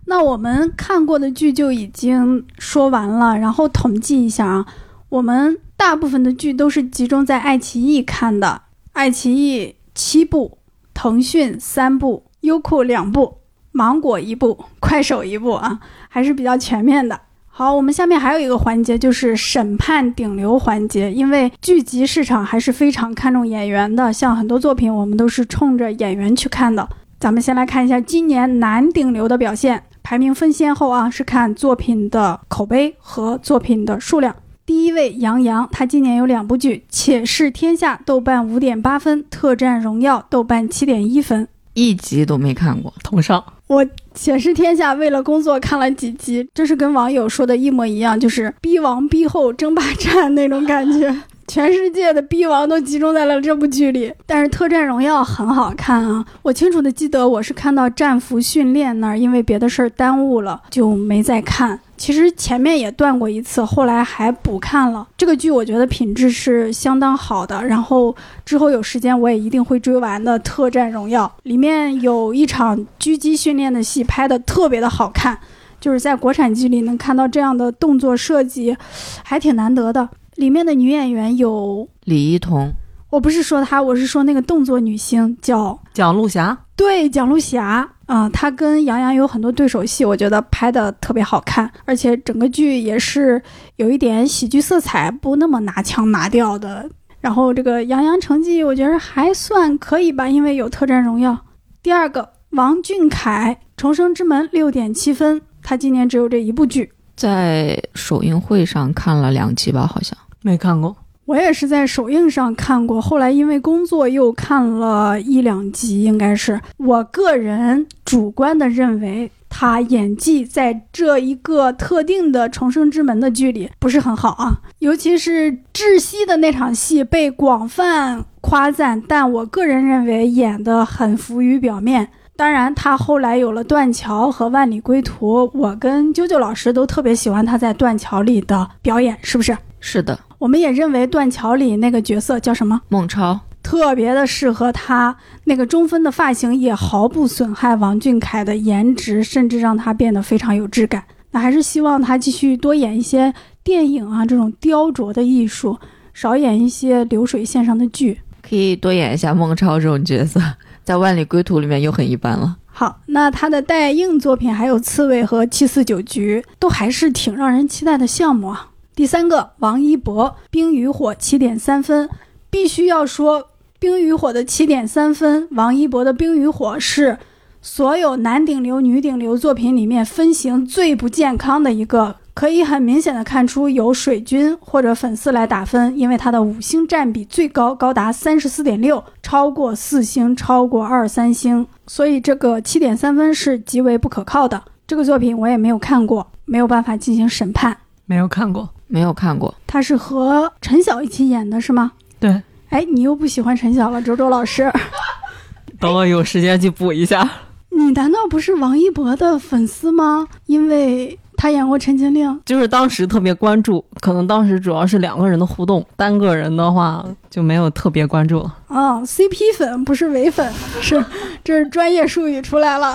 那我们看过的剧就已经说完了，然后统计一下啊，我们大部分的剧都是集中在爱奇艺看的，爱奇艺七部，腾讯三部，优酷两部。芒果一部，快手一部啊，还是比较全面的。好，我们下面还有一个环节，就是审判顶流环节。因为剧集市场还是非常看重演员的，像很多作品，我们都是冲着演员去看的。咱们先来看一下今年男顶流的表现，排名分先后啊，是看作品的口碑和作品的数量。第一位杨洋，他今年有两部剧，《且试天下》豆瓣五点八分，《特战荣耀》豆瓣七点一分，一集都没看过，同上。我《且试天下》为了工作看了几集，这是跟网友说的一模一样，就是逼王逼后争霸战那种感觉。全世界的逼王都集中在了这部剧里。但是《特战荣耀》很好看啊，我清楚的记得我是看到战俘训练那儿，因为别的事儿耽误了，就没再看。其实前面也断过一次，后来还补看了这个剧，我觉得品质是相当好的。然后之后有时间我也一定会追完的。《特战荣耀》里面有一场狙击训练的戏，拍的特别的好看，就是在国产剧里能看到这样的动作设计，还挺难得的。里面的女演员有李一桐，我不是说她，我是说那个动作女星叫蒋璐霞，对，蒋璐霞啊，她跟杨洋有很多对手戏，我觉得拍的特别好看，而且整个剧也是有一点喜剧色彩，不那么拿腔拿调的。然后这个杨洋成绩我觉得还算可以吧，因为有《特战荣耀》。第二个王俊凯，《重生之门》六点七分，他今年只有这一部剧，在首映会上看了两集吧，好像。没看过，我也是在首映上看过，后来因为工作又看了一两集，应该是我个人主观的认为，他演技在这一个特定的《重生之门》的剧里不是很好啊，尤其是窒息的那场戏被广泛夸赞，但我个人认为演得很浮于表面。当然，他后来有了《断桥》和《万里归途》，我跟啾啾老师都特别喜欢他在《断桥》里的表演，是不是？是的。我们也认为《断桥》里那个角色叫什么？孟超，特别的适合他。那个中分的发型也毫不损害王俊凯的颜值，甚至让他变得非常有质感。那还是希望他继续多演一些电影啊，这种雕琢的艺术，少演一些流水线上的剧。可以多演一下孟超这种角色，在《万里归途》里面又很一般了。好，那他的待映作品还有《刺猬》和《七四九局》，都还是挺让人期待的项目啊。第三个，王一博，《冰与火》七点三分，必须要说，《冰与火》的七点三分，王一博的《冰与火》是所有男顶流、女顶流作品里面分型最不健康的一个，可以很明显的看出有水军或者粉丝来打分，因为它的五星占比最高，高达三十四点六，超过四星，超过二三星，所以这个七点三分是极为不可靠的。这个作品我也没有看过，没有办法进行审判，没有看过。没有看过，他是和陈晓一起演的，是吗？对。哎，你又不喜欢陈晓了，周周老师。等我有时间去补一下。你难道不是王一博的粉丝吗？因为他演过《陈情令》，就是当时特别关注，可能当时主要是两个人的互动，单个人的话就没有特别关注了。哦，CP 粉不是伪粉，是这是专业术语出来了。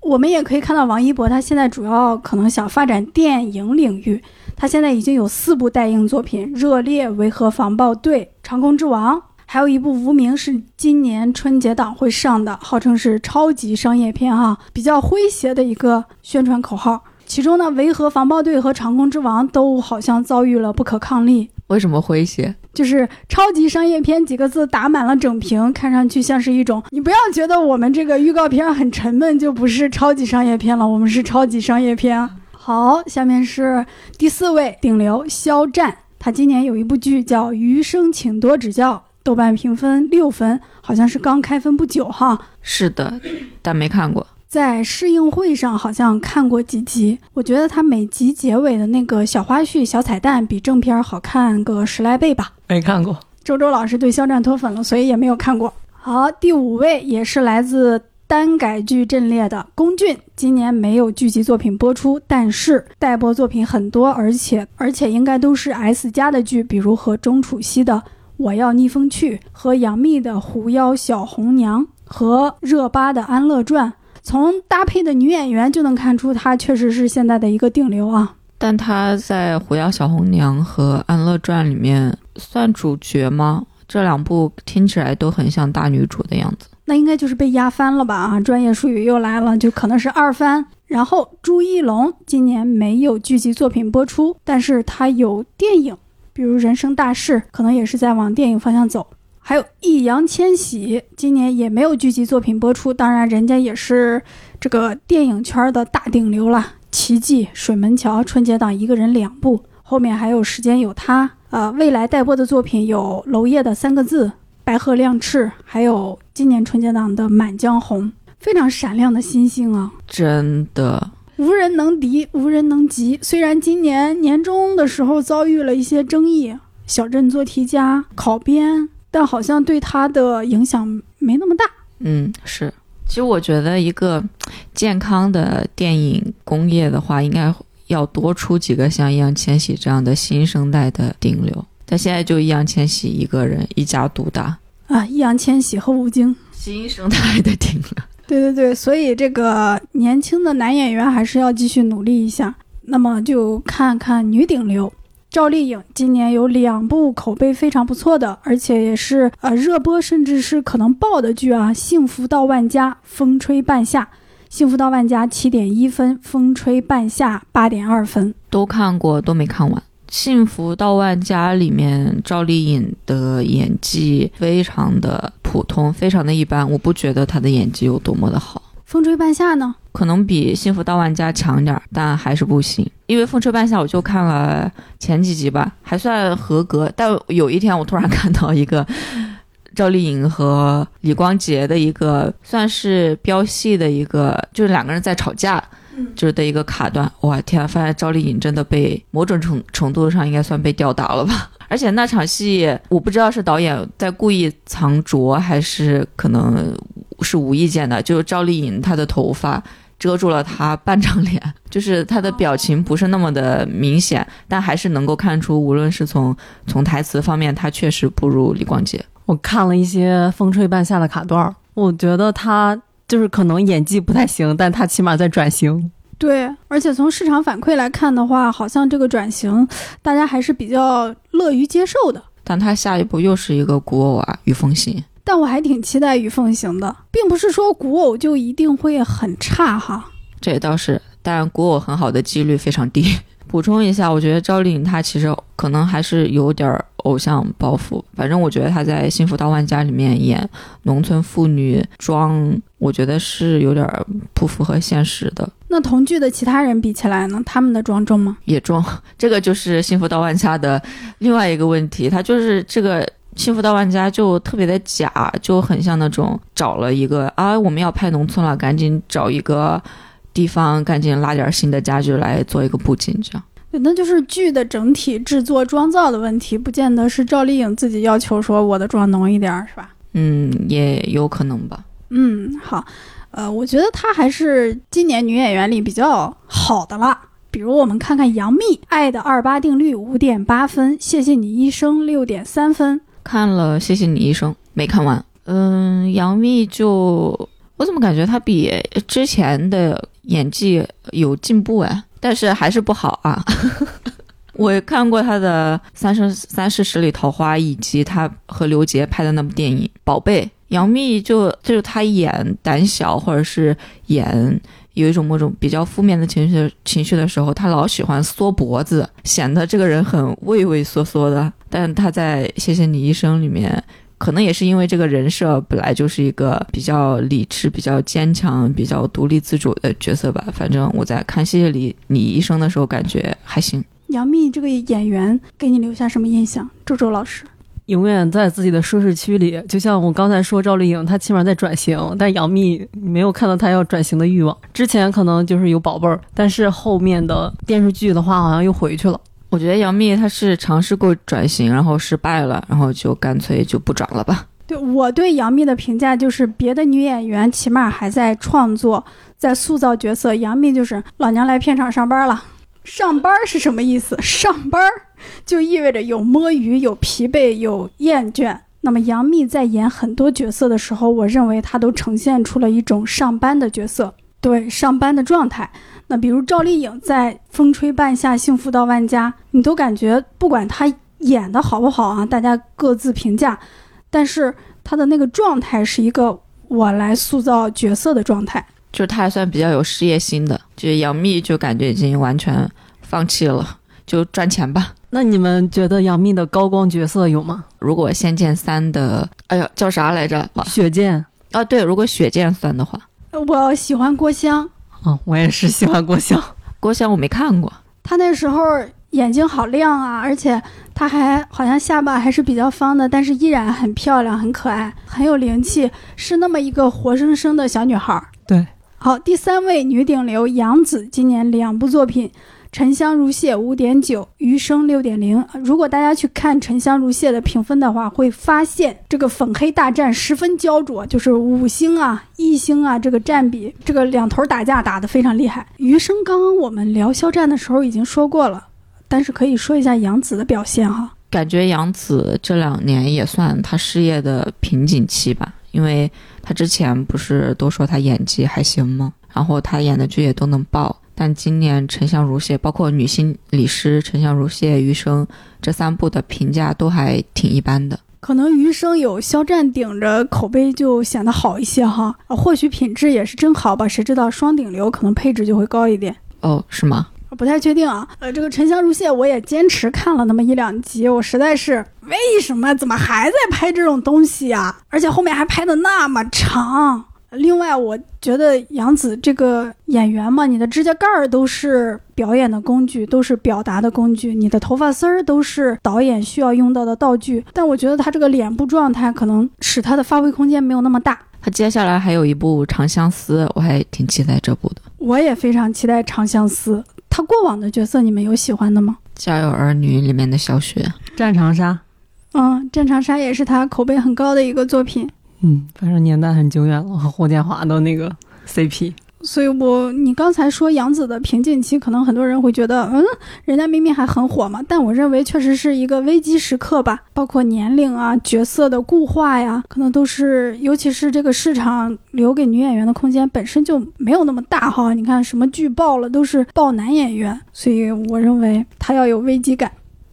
我们也可以看到王一博，他现在主要可能想发展电影领域。他现在已经有四部待映作品，《热烈》《维和防暴队》《长空之王》，还有一部《无名》是今年春节档会上的，号称是超级商业片哈，比较诙谐的一个宣传口号。其中呢，《维和防暴队》和《长空之王》都好像遭遇了不可抗力。为什么诙谐？就是超级商业片几个字打满了整屏，看上去像是一种。你不要觉得我们这个预告片很沉闷，就不是超级商业片了。我们是超级商业片。好，下面是第四位顶流肖战，他今年有一部剧叫《余生，请多指教》，豆瓣评分六分，好像是刚开分不久哈。是的，但没看过。在试映会上好像看过几集，我觉得他每集结尾的那个小花絮、小彩蛋比正片好看个十来倍吧。没看过。周周老师对肖战脱粉了，所以也没有看过。好，第五位也是来自。单改剧阵列的龚俊今年没有剧集作品播出，但是待播作品很多，而且而且应该都是 S 加的剧，比如和钟楚曦的《我要逆风去》，和杨幂的《狐妖小红娘》，和热巴的《安乐传》。从搭配的女演员就能看出，她确实是现在的一个顶流啊。但她在《狐妖小红娘》和《安乐传》里面算主角吗？这两部听起来都很像大女主的样子。那应该就是被压翻了吧？啊，专业术语又来了，就可能是二番。然后朱一龙今年没有剧集作品播出，但是他有电影，比如《人生大事》，可能也是在往电影方向走。还有易烊千玺今年也没有剧集作品播出，当然人家也是这个电影圈的大顶流了，《奇迹》《水门桥》春节档一个人两部，后面还有时间有他。呃，未来待播的作品有娄烨的《三个字》。白鹤亮翅，还有今年春节档的《满江红》，非常闪亮的新星啊！真的，无人能敌，无人能及。虽然今年年终的时候遭遇了一些争议，小镇做题家、考编，但好像对他的影响没那么大。嗯，是。其实我觉得一个健康的电影工业的话，应该要多出几个像易烊千玺这样的新生代的顶流。但现在就易烊千玺一个人一家独大啊！易烊千玺和吴京，新生代的顶了。对对对，所以这个年轻的男演员还是要继续努力一下。那么就看看女顶流赵丽颖，今年有两部口碑非常不错的，而且也是呃热播甚至是可能爆的剧啊，《幸福到万家》《风吹半夏》。《幸福到万家》七点一分，《风吹半夏》八点二分，都看过，都没看完。《幸福到万家》里面赵丽颖的演技非常的普通，非常的一般，我不觉得她的演技有多么的好。风吹半夏呢，可能比幸福到万家强点儿，但还是不行。因为风吹半夏我就看了前几集吧，还算合格。但有一天我突然看到一个赵丽颖和李光洁的一个算是飙戏的一个，就是两个人在吵架，就是的一个卡段。哇天，发现赵丽颖真的被某种程程度上应该算被吊打了吧？而且那场戏我不知道是导演在故意藏拙，还是可能。是无意间的，就是赵丽颖她的头发遮住了她半张脸，就是她的表情不是那么的明显，但还是能够看出，无论是从从台词方面，她确实不如李光洁。我看了一些风吹半夏的卡段，我觉得她就是可能演技不太行，但他起码在转型。对，而且从市场反馈来看的话，好像这个转型大家还是比较乐于接受的。但他下一步又是一个古偶啊，于凤行。但我还挺期待于凤行的，并不是说古偶就一定会很差哈。这也倒是，但古偶很好的几率非常低。补充一下，我觉得赵丽颖她其实可能还是有点偶像包袱。反正我觉得他在《幸福到万家》里面演农村妇女装，我觉得是有点不符合现实的。那同剧的其他人比起来呢？他们的妆重吗？也重。这个就是《幸福到万家》的另外一个问题，它就是这个。幸福到万家就特别的假，就很像那种找了一个啊，我们要拍农村了，赶紧找一个地方，赶紧拉点新的家具来做一个布景，这样。对，那就是剧的整体制作妆造的问题，不见得是赵丽颖自己要求说我的妆浓一点，是吧？嗯，也有可能吧。嗯，好，呃，我觉得她还是今年女演员里比较好的了。比如我们看看杨幂，《爱的二八定律》五点八分，《谢谢你医生》六点三分。看了《谢谢你医生》，没看完。嗯，杨幂就我怎么感觉她比之前的演技有进步哎，但是还是不好啊。我看过他的《三生三世十里桃花》，以及他和刘杰拍的那部电影《宝贝》。杨幂就就是她演胆小或者是演。有一种某种比较负面的情绪情绪的时候，他老喜欢缩脖子，显得这个人很畏畏缩缩的。但他在《谢谢你医生》里面，可能也是因为这个人设本来就是一个比较理智、比较坚强、比较独立自主的角色吧。反正我在看《谢谢你你医生》的时候，感觉还行。杨幂这个演员给你留下什么印象？周周老师。永远在自己的舒适区里，就像我刚才说赵丽颖，她起码在转型，但杨幂没有看到她要转型的欲望。之前可能就是有宝贝儿，但是后面的电视剧的话，好像又回去了。我觉得杨幂她是尝试过转型，然后失败了，然后就干脆就不转了吧。对我对杨幂的评价就是，别的女演员起码还在创作，在塑造角色，杨幂就是老娘来片场上班了。上班是什么意思？上班就意味着有摸鱼、有疲惫、有厌倦。那么杨幂在演很多角色的时候，我认为她都呈现出了一种上班的角色，对上班的状态。那比如赵丽颖在《风吹半夏》《幸福到万家》，你都感觉不管她演的好不好啊，大家各自评价，但是她的那个状态是一个我来塑造角色的状态。就是她还算比较有事业心的，就是杨幂就感觉已经完全放弃了，就赚钱吧。那你们觉得杨幂的高光角色有吗？如果《仙剑三》的，哎呀，叫啥来着？雪剑啊，对，如果雪剑算的话，我喜欢郭襄。哦，我也是喜欢郭襄。郭襄我没看过，她那时候眼睛好亮啊，而且她还好像下巴还是比较方的，但是依然很漂亮、很可爱、很有灵气，是那么一个活生生的小女孩。对。好，第三位女顶流杨紫，今年两部作品，《沉香如屑五点九，余生六点零。如果大家去看沉香如屑的评分的话，会发现这个粉黑大战十分焦灼，就是五星啊、一星啊这个占比，这个两头打架打得非常厉害。余生刚刚我们聊肖战的时候已经说过了，但是可以说一下杨紫的表现哈。感觉杨紫这两年也算她事业的瓶颈期吧，因为她之前不是都说她演技还行吗？然后她演的剧也都能爆，但今年《沉香如屑》包括《女星李师》《沉香如屑》《余生》这三部的评价都还挺一般的。可能余生有肖战顶着，口碑就显得好一些哈。或许品质也是真好吧，谁知道双顶流可能配置就会高一点。哦，是吗？不太确定啊，呃，这个《沉香如屑》我也坚持看了那么一两集，我实在是为什么怎么还在拍这种东西啊？而且后面还拍的那么长。另外，我觉得杨紫这个演员嘛，你的指甲盖儿都是表演的工具，都是表达的工具，你的头发丝儿都是导演需要用到的道具。但我觉得她这个脸部状态可能使她的发挥空间没有那么大。她接下来还有一部《长相思》，我还挺期待这部的。我也非常期待《长相思》。她过往的角色，你们有喜欢的吗？《家有儿女》里面的小雪，《战长沙》。嗯，《战长沙》也是她口碑很高的一个作品。嗯，反正年代很久远了，和霍建华的那个 CP。所以，我你刚才说杨紫的瓶颈期，可能很多人会觉得，嗯，人家明明还很火嘛。但我认为确实是一个危机时刻吧，包括年龄啊、角色的固化呀，可能都是，尤其是这个市场留给女演员的空间本身就没有那么大哈。你看什么剧爆了，都是爆男演员，所以我认为他要有危机感。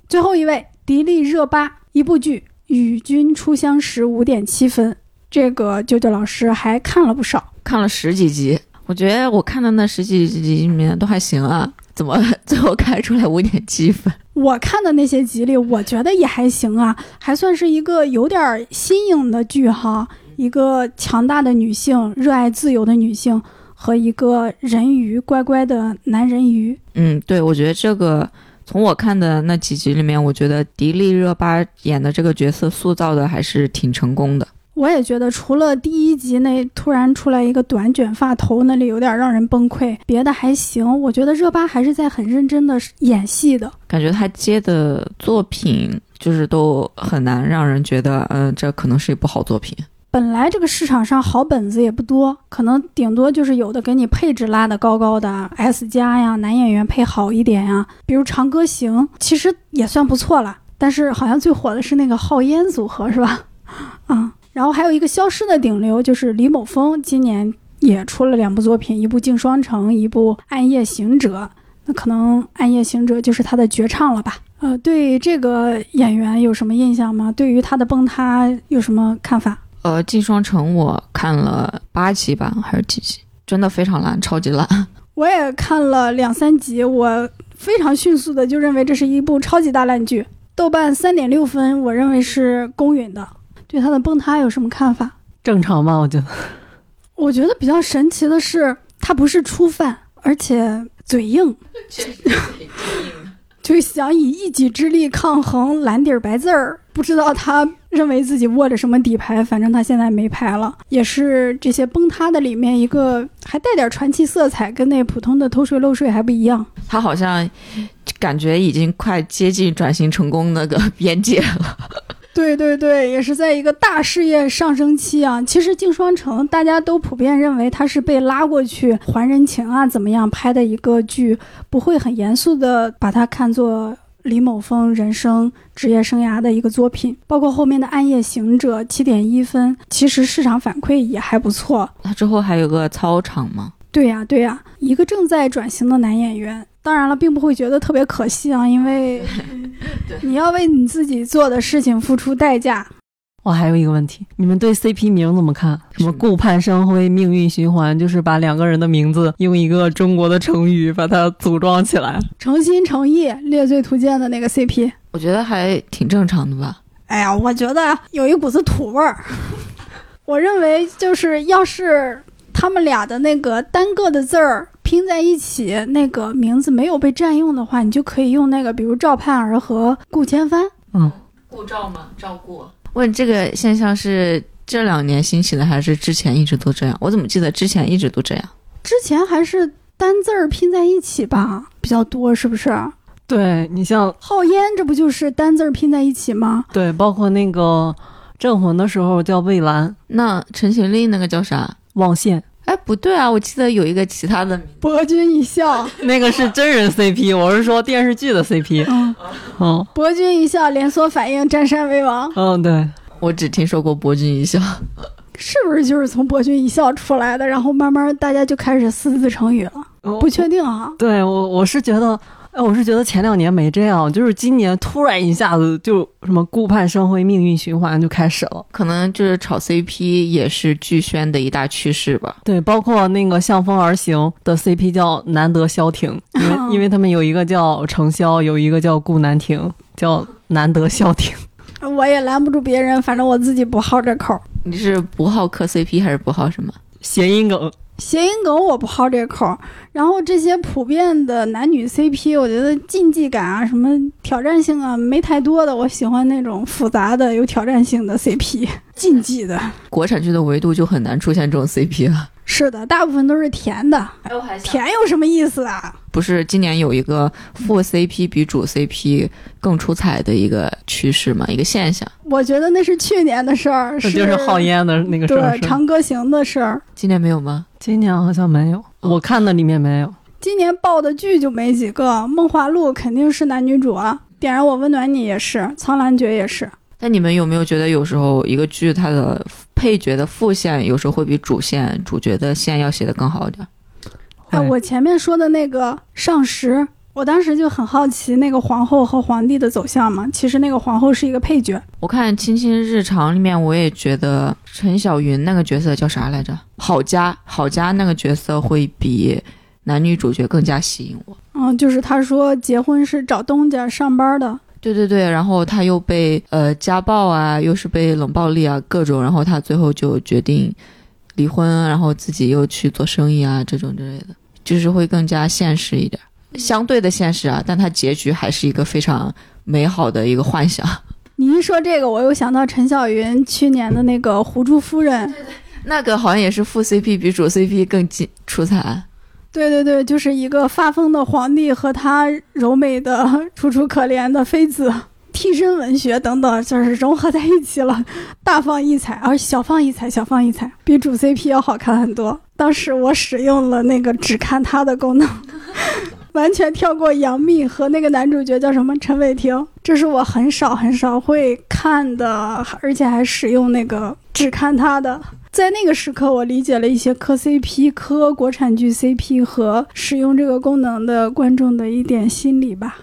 最后一位，迪丽热巴，一部剧《与君初相识》五点七分，这个舅舅老师还看了不少，看了十几集。我觉得我看的那十几集里面都还行啊，怎么 最后开出来五点七分？我看的那些集里，我觉得也还行啊，还算是一个有点新颖的剧哈。一个强大的女性，热爱自由的女性，和一个人鱼乖乖的男人鱼。嗯，对，我觉得这个从我看的那几集里面，我觉得迪丽热巴演的这个角色塑造的还是挺成功的。我也觉得，除了第一集那突然出来一个短卷发头那里有点让人崩溃，别的还行。我觉得热巴还是在很认真的演戏的，感觉她接的作品就是都很难让人觉得，嗯，这可能是一部好作品。本来这个市场上好本子也不多，可能顶多就是有的给你配置拉的高高的 S 加呀，男演员配好一点呀，比如《长歌行》，其实也算不错了。但是好像最火的是那个浩烟组合，是吧？啊。然后还有一个消失的顶流，就是李某峰，今年也出了两部作品，一部《镜双城》，一部《暗夜行者》。那可能《暗夜行者》就是他的绝唱了吧？呃，对这个演员有什么印象吗？对于他的崩塌有什么看法？呃，《镜双城》我看了八集吧，还是几集？真的非常烂，超级烂。我也看了两三集，我非常迅速的就认为这是一部超级大烂剧。豆瓣三点六分，我认为是公允的。对他的崩塌有什么看法？正常吧，我觉得。我觉得比较神奇的是，他不是初犯，而且嘴硬，就想以一己之力抗衡蓝底白字儿。不知道他认为自己握着什么底牌，反正他现在没牌了，也是这些崩塌的里面一个还带点传奇色彩，跟那普通的偷税漏税还不一样。他好像感觉已经快接近转型成功那个边界了。对对对，也是在一个大事业上升期啊。其实《镜双城》大家都普遍认为它是被拉过去还人情啊，怎么样拍的一个剧，不会很严肃的把它看作李某峰人生职业生涯的一个作品。包括后面的《暗夜行者》七点一分，其实市场反馈也还不错。他之后还有个操场吗？对呀对呀，一个正在转型的男演员。当然了，并不会觉得特别可惜啊，因为你要为你自己做的事情付出代价。我还有一个问题，你们对 CP 名怎么看？什么顾盼生辉、命运循环，就是把两个人的名字用一个中国的成语把它组装起来，诚心诚意、猎罪图鉴的那个 CP，我觉得还挺正常的吧。哎呀，我觉得有一股子土味儿。我认为就是要是他们俩的那个单个的字儿。拼在一起，那个名字没有被占用的话，你就可以用那个，比如赵盼儿和顾千帆。嗯，顾赵吗？赵顾。问这个现象是这两年兴起的，还是之前一直都这样？我怎么记得之前一直都这样？之前还是单字儿拼在一起吧比较多，是不是？对你像浩烟，这不就是单字儿拼在一起吗？对，包括那个镇魂的时候叫魏兰，那陈情令那个叫啥？望线。哎，不对啊，我记得有一个其他的名字，博君一笑，那个是真人 CP，我是说电视剧的 CP。嗯，嗯博君一笑，连锁反应，占山为王，嗯，对，我只听说过博君一笑。是不是就是从博君一笑出来的？然后慢慢大家就开始四字成语了，不确定啊。对我我是觉得，哎，我是觉得前两年没这样，就是今年突然一下子就什么顾盼生辉、命运循环就开始了。可能就是炒 CP 也是剧宣的一大趋势吧。对，包括那个向风而行的 CP 叫难得消停，因为因为他们有一个叫程潇，有一个叫顾南亭，叫难得消停。我也拦不住别人，反正我自己不好这口。你是不好磕 CP 还是不好什么谐音梗？谐音梗我不好这口。然后这些普遍的男女 CP，我觉得竞技感啊、什么挑战性啊没太多的。我喜欢那种复杂的、有挑战性的 CP，竞技的。国产剧的维度就很难出现这种 CP 了。是的，大部分都是甜的。甜有什么意思啊？不是今年有一个副 CP 比主 CP 更出彩的一个趋势吗？一个现象？我觉得那是去年的事儿，是浩烟的那个事儿。对，长歌行的事儿。今年没有吗？今年好像没有，我看的里面没有。今年爆的剧就没几个，《梦华录》肯定是男女主啊，《点燃我温暖你》也是，《苍兰诀》也是。那你们有没有觉得有时候一个剧它的配角的副线有时候会比主线主角的线要写的更好一点？哎，我前面说的那个上实，我当时就很好奇那个皇后和皇帝的走向嘛。其实那个皇后是一个配角。我看《卿卿日常》里面，我也觉得陈小云那个角色叫啥来着？郝佳，郝佳那个角色会比男女主角更加吸引我。嗯，就是他说结婚是找东家上班的。对对对，然后他又被呃家暴啊，又是被冷暴力啊，各种，然后他最后就决定离婚，然后自己又去做生意啊，这种之类的，就是会更加现实一点，相对的现实啊，但它结局还是一个非常美好的一个幻想。你一说这个，我又想到陈小云去年的那个《狐珠夫人》，那个好像也是副 CP 比主 CP 更进出彩。对对对，就是一个发疯的皇帝和他柔美的、楚楚可怜的妃子，替身文学等等，就是融合在一起了，大放异彩，而小放异彩，小放异彩，比主 CP 要好看很多。当时我使用了那个只看他的功能，完全跳过杨幂和那个男主角叫什么陈伟霆，这是我很少很少会看的，而且还使用那个只看他的。在那个时刻，我理解了一些磕 CP、磕国产剧 CP 和使用这个功能的观众的一点心理吧。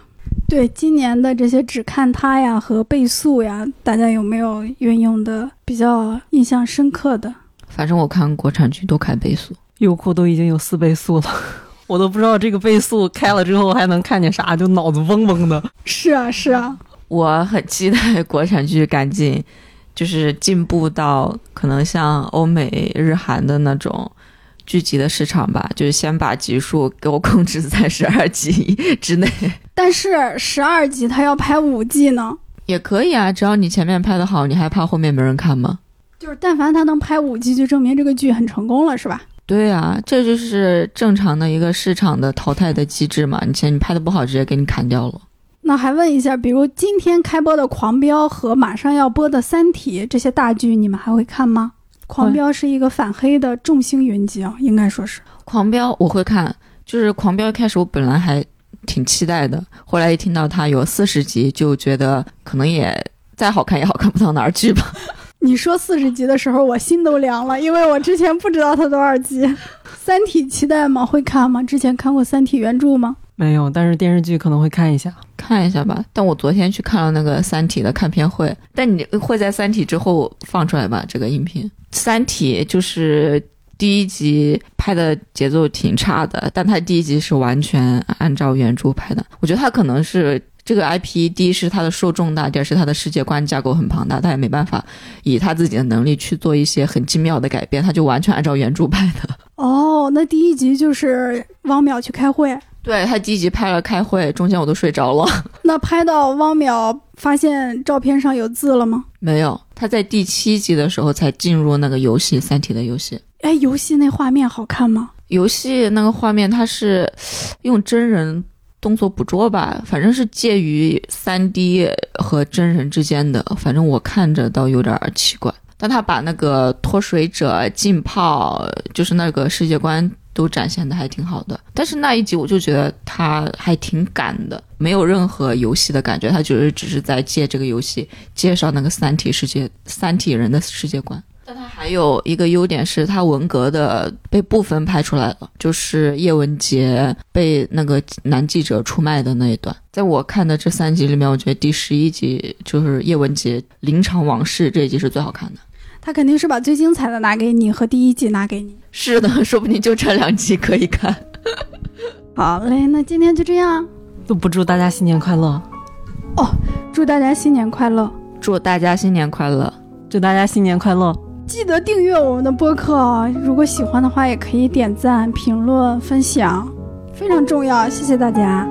对今年的这些只看它呀和倍速呀，大家有没有运用的比较印象深刻的？反正我看国产剧都开倍速，优酷都已经有四倍速了，我都不知道这个倍速开了之后还能看见啥，就脑子嗡嗡的。是啊，是啊，我很期待国产剧赶紧。就是进步到可能像欧美日韩的那种剧集的市场吧，就是先把集数给我控制在十二集之内。但是十二集他要拍五季呢，也可以啊，只要你前面拍的好，你还怕后面没人看吗？就是但凡他能拍五季，就证明这个剧很成功了，是吧？对啊，这就是正常的一个市场的淘汰的机制嘛。你前你拍的不好，直接给你砍掉了。那还问一下，比如今天开播的《狂飙》和马上要播的《三体》这些大剧，你们还会看吗？《狂飙》是一个反黑的众星云集啊，应该说是《狂飙》我会看，就是《狂飙》一开始我本来还挺期待的，后来一听到它有四十集，就觉得可能也再好看也好看不到哪儿去吧。你说四十集的时候，我心都凉了，因为我之前不知道它多少集。《三体》期待吗？会看吗？之前看过《三体》原著吗？没有，但是电视剧可能会看一下，看一下吧。但我昨天去看了那个《三体》的看片会，但你会在《三体》之后放出来吧？这个音频，《三体》就是第一集拍的节奏挺差的，但它第一集是完全按照原著拍的。我觉得它可能是这个 IP，第一是它的受众大，第二是它的世界观架构很庞大，他也没办法以他自己的能力去做一些很精妙的改变，他就完全按照原著拍的。哦，那第一集就是汪淼去开会。对他第一集拍了开会，中间我都睡着了。那拍到汪淼发现照片上有字了吗？没有，他在第七集的时候才进入那个游戏《三体》的游戏。哎，游戏那画面好看吗？游戏那个画面它是用真人动作捕捉吧，反正是介于三 D 和真人之间的，反正我看着倒有点奇怪。但他把那个脱水者、浸泡，就是那个世界观都展现的还挺好的。但是那一集我就觉得他还挺赶的，没有任何游戏的感觉，他就是只是在借这个游戏介绍那个三体世界、三体人的世界观。但它还有一个优点是，它文革的被部分拍出来了，就是叶文洁被那个男记者出卖的那一段。在我看的这三集里面，我觉得第十一集就是叶文洁临场往事这一集是最好看的。他肯定是把最精彩的拿给你，和第一集拿给你。是的，说不定就这两集可以看。好嘞，那今天就这样。都不祝大家新年快乐哦！祝大家新年快乐！祝大家新年快乐！祝大家新年快乐！记得订阅我们的播客，如果喜欢的话，也可以点赞、评论、分享，非常重要。谢谢大家。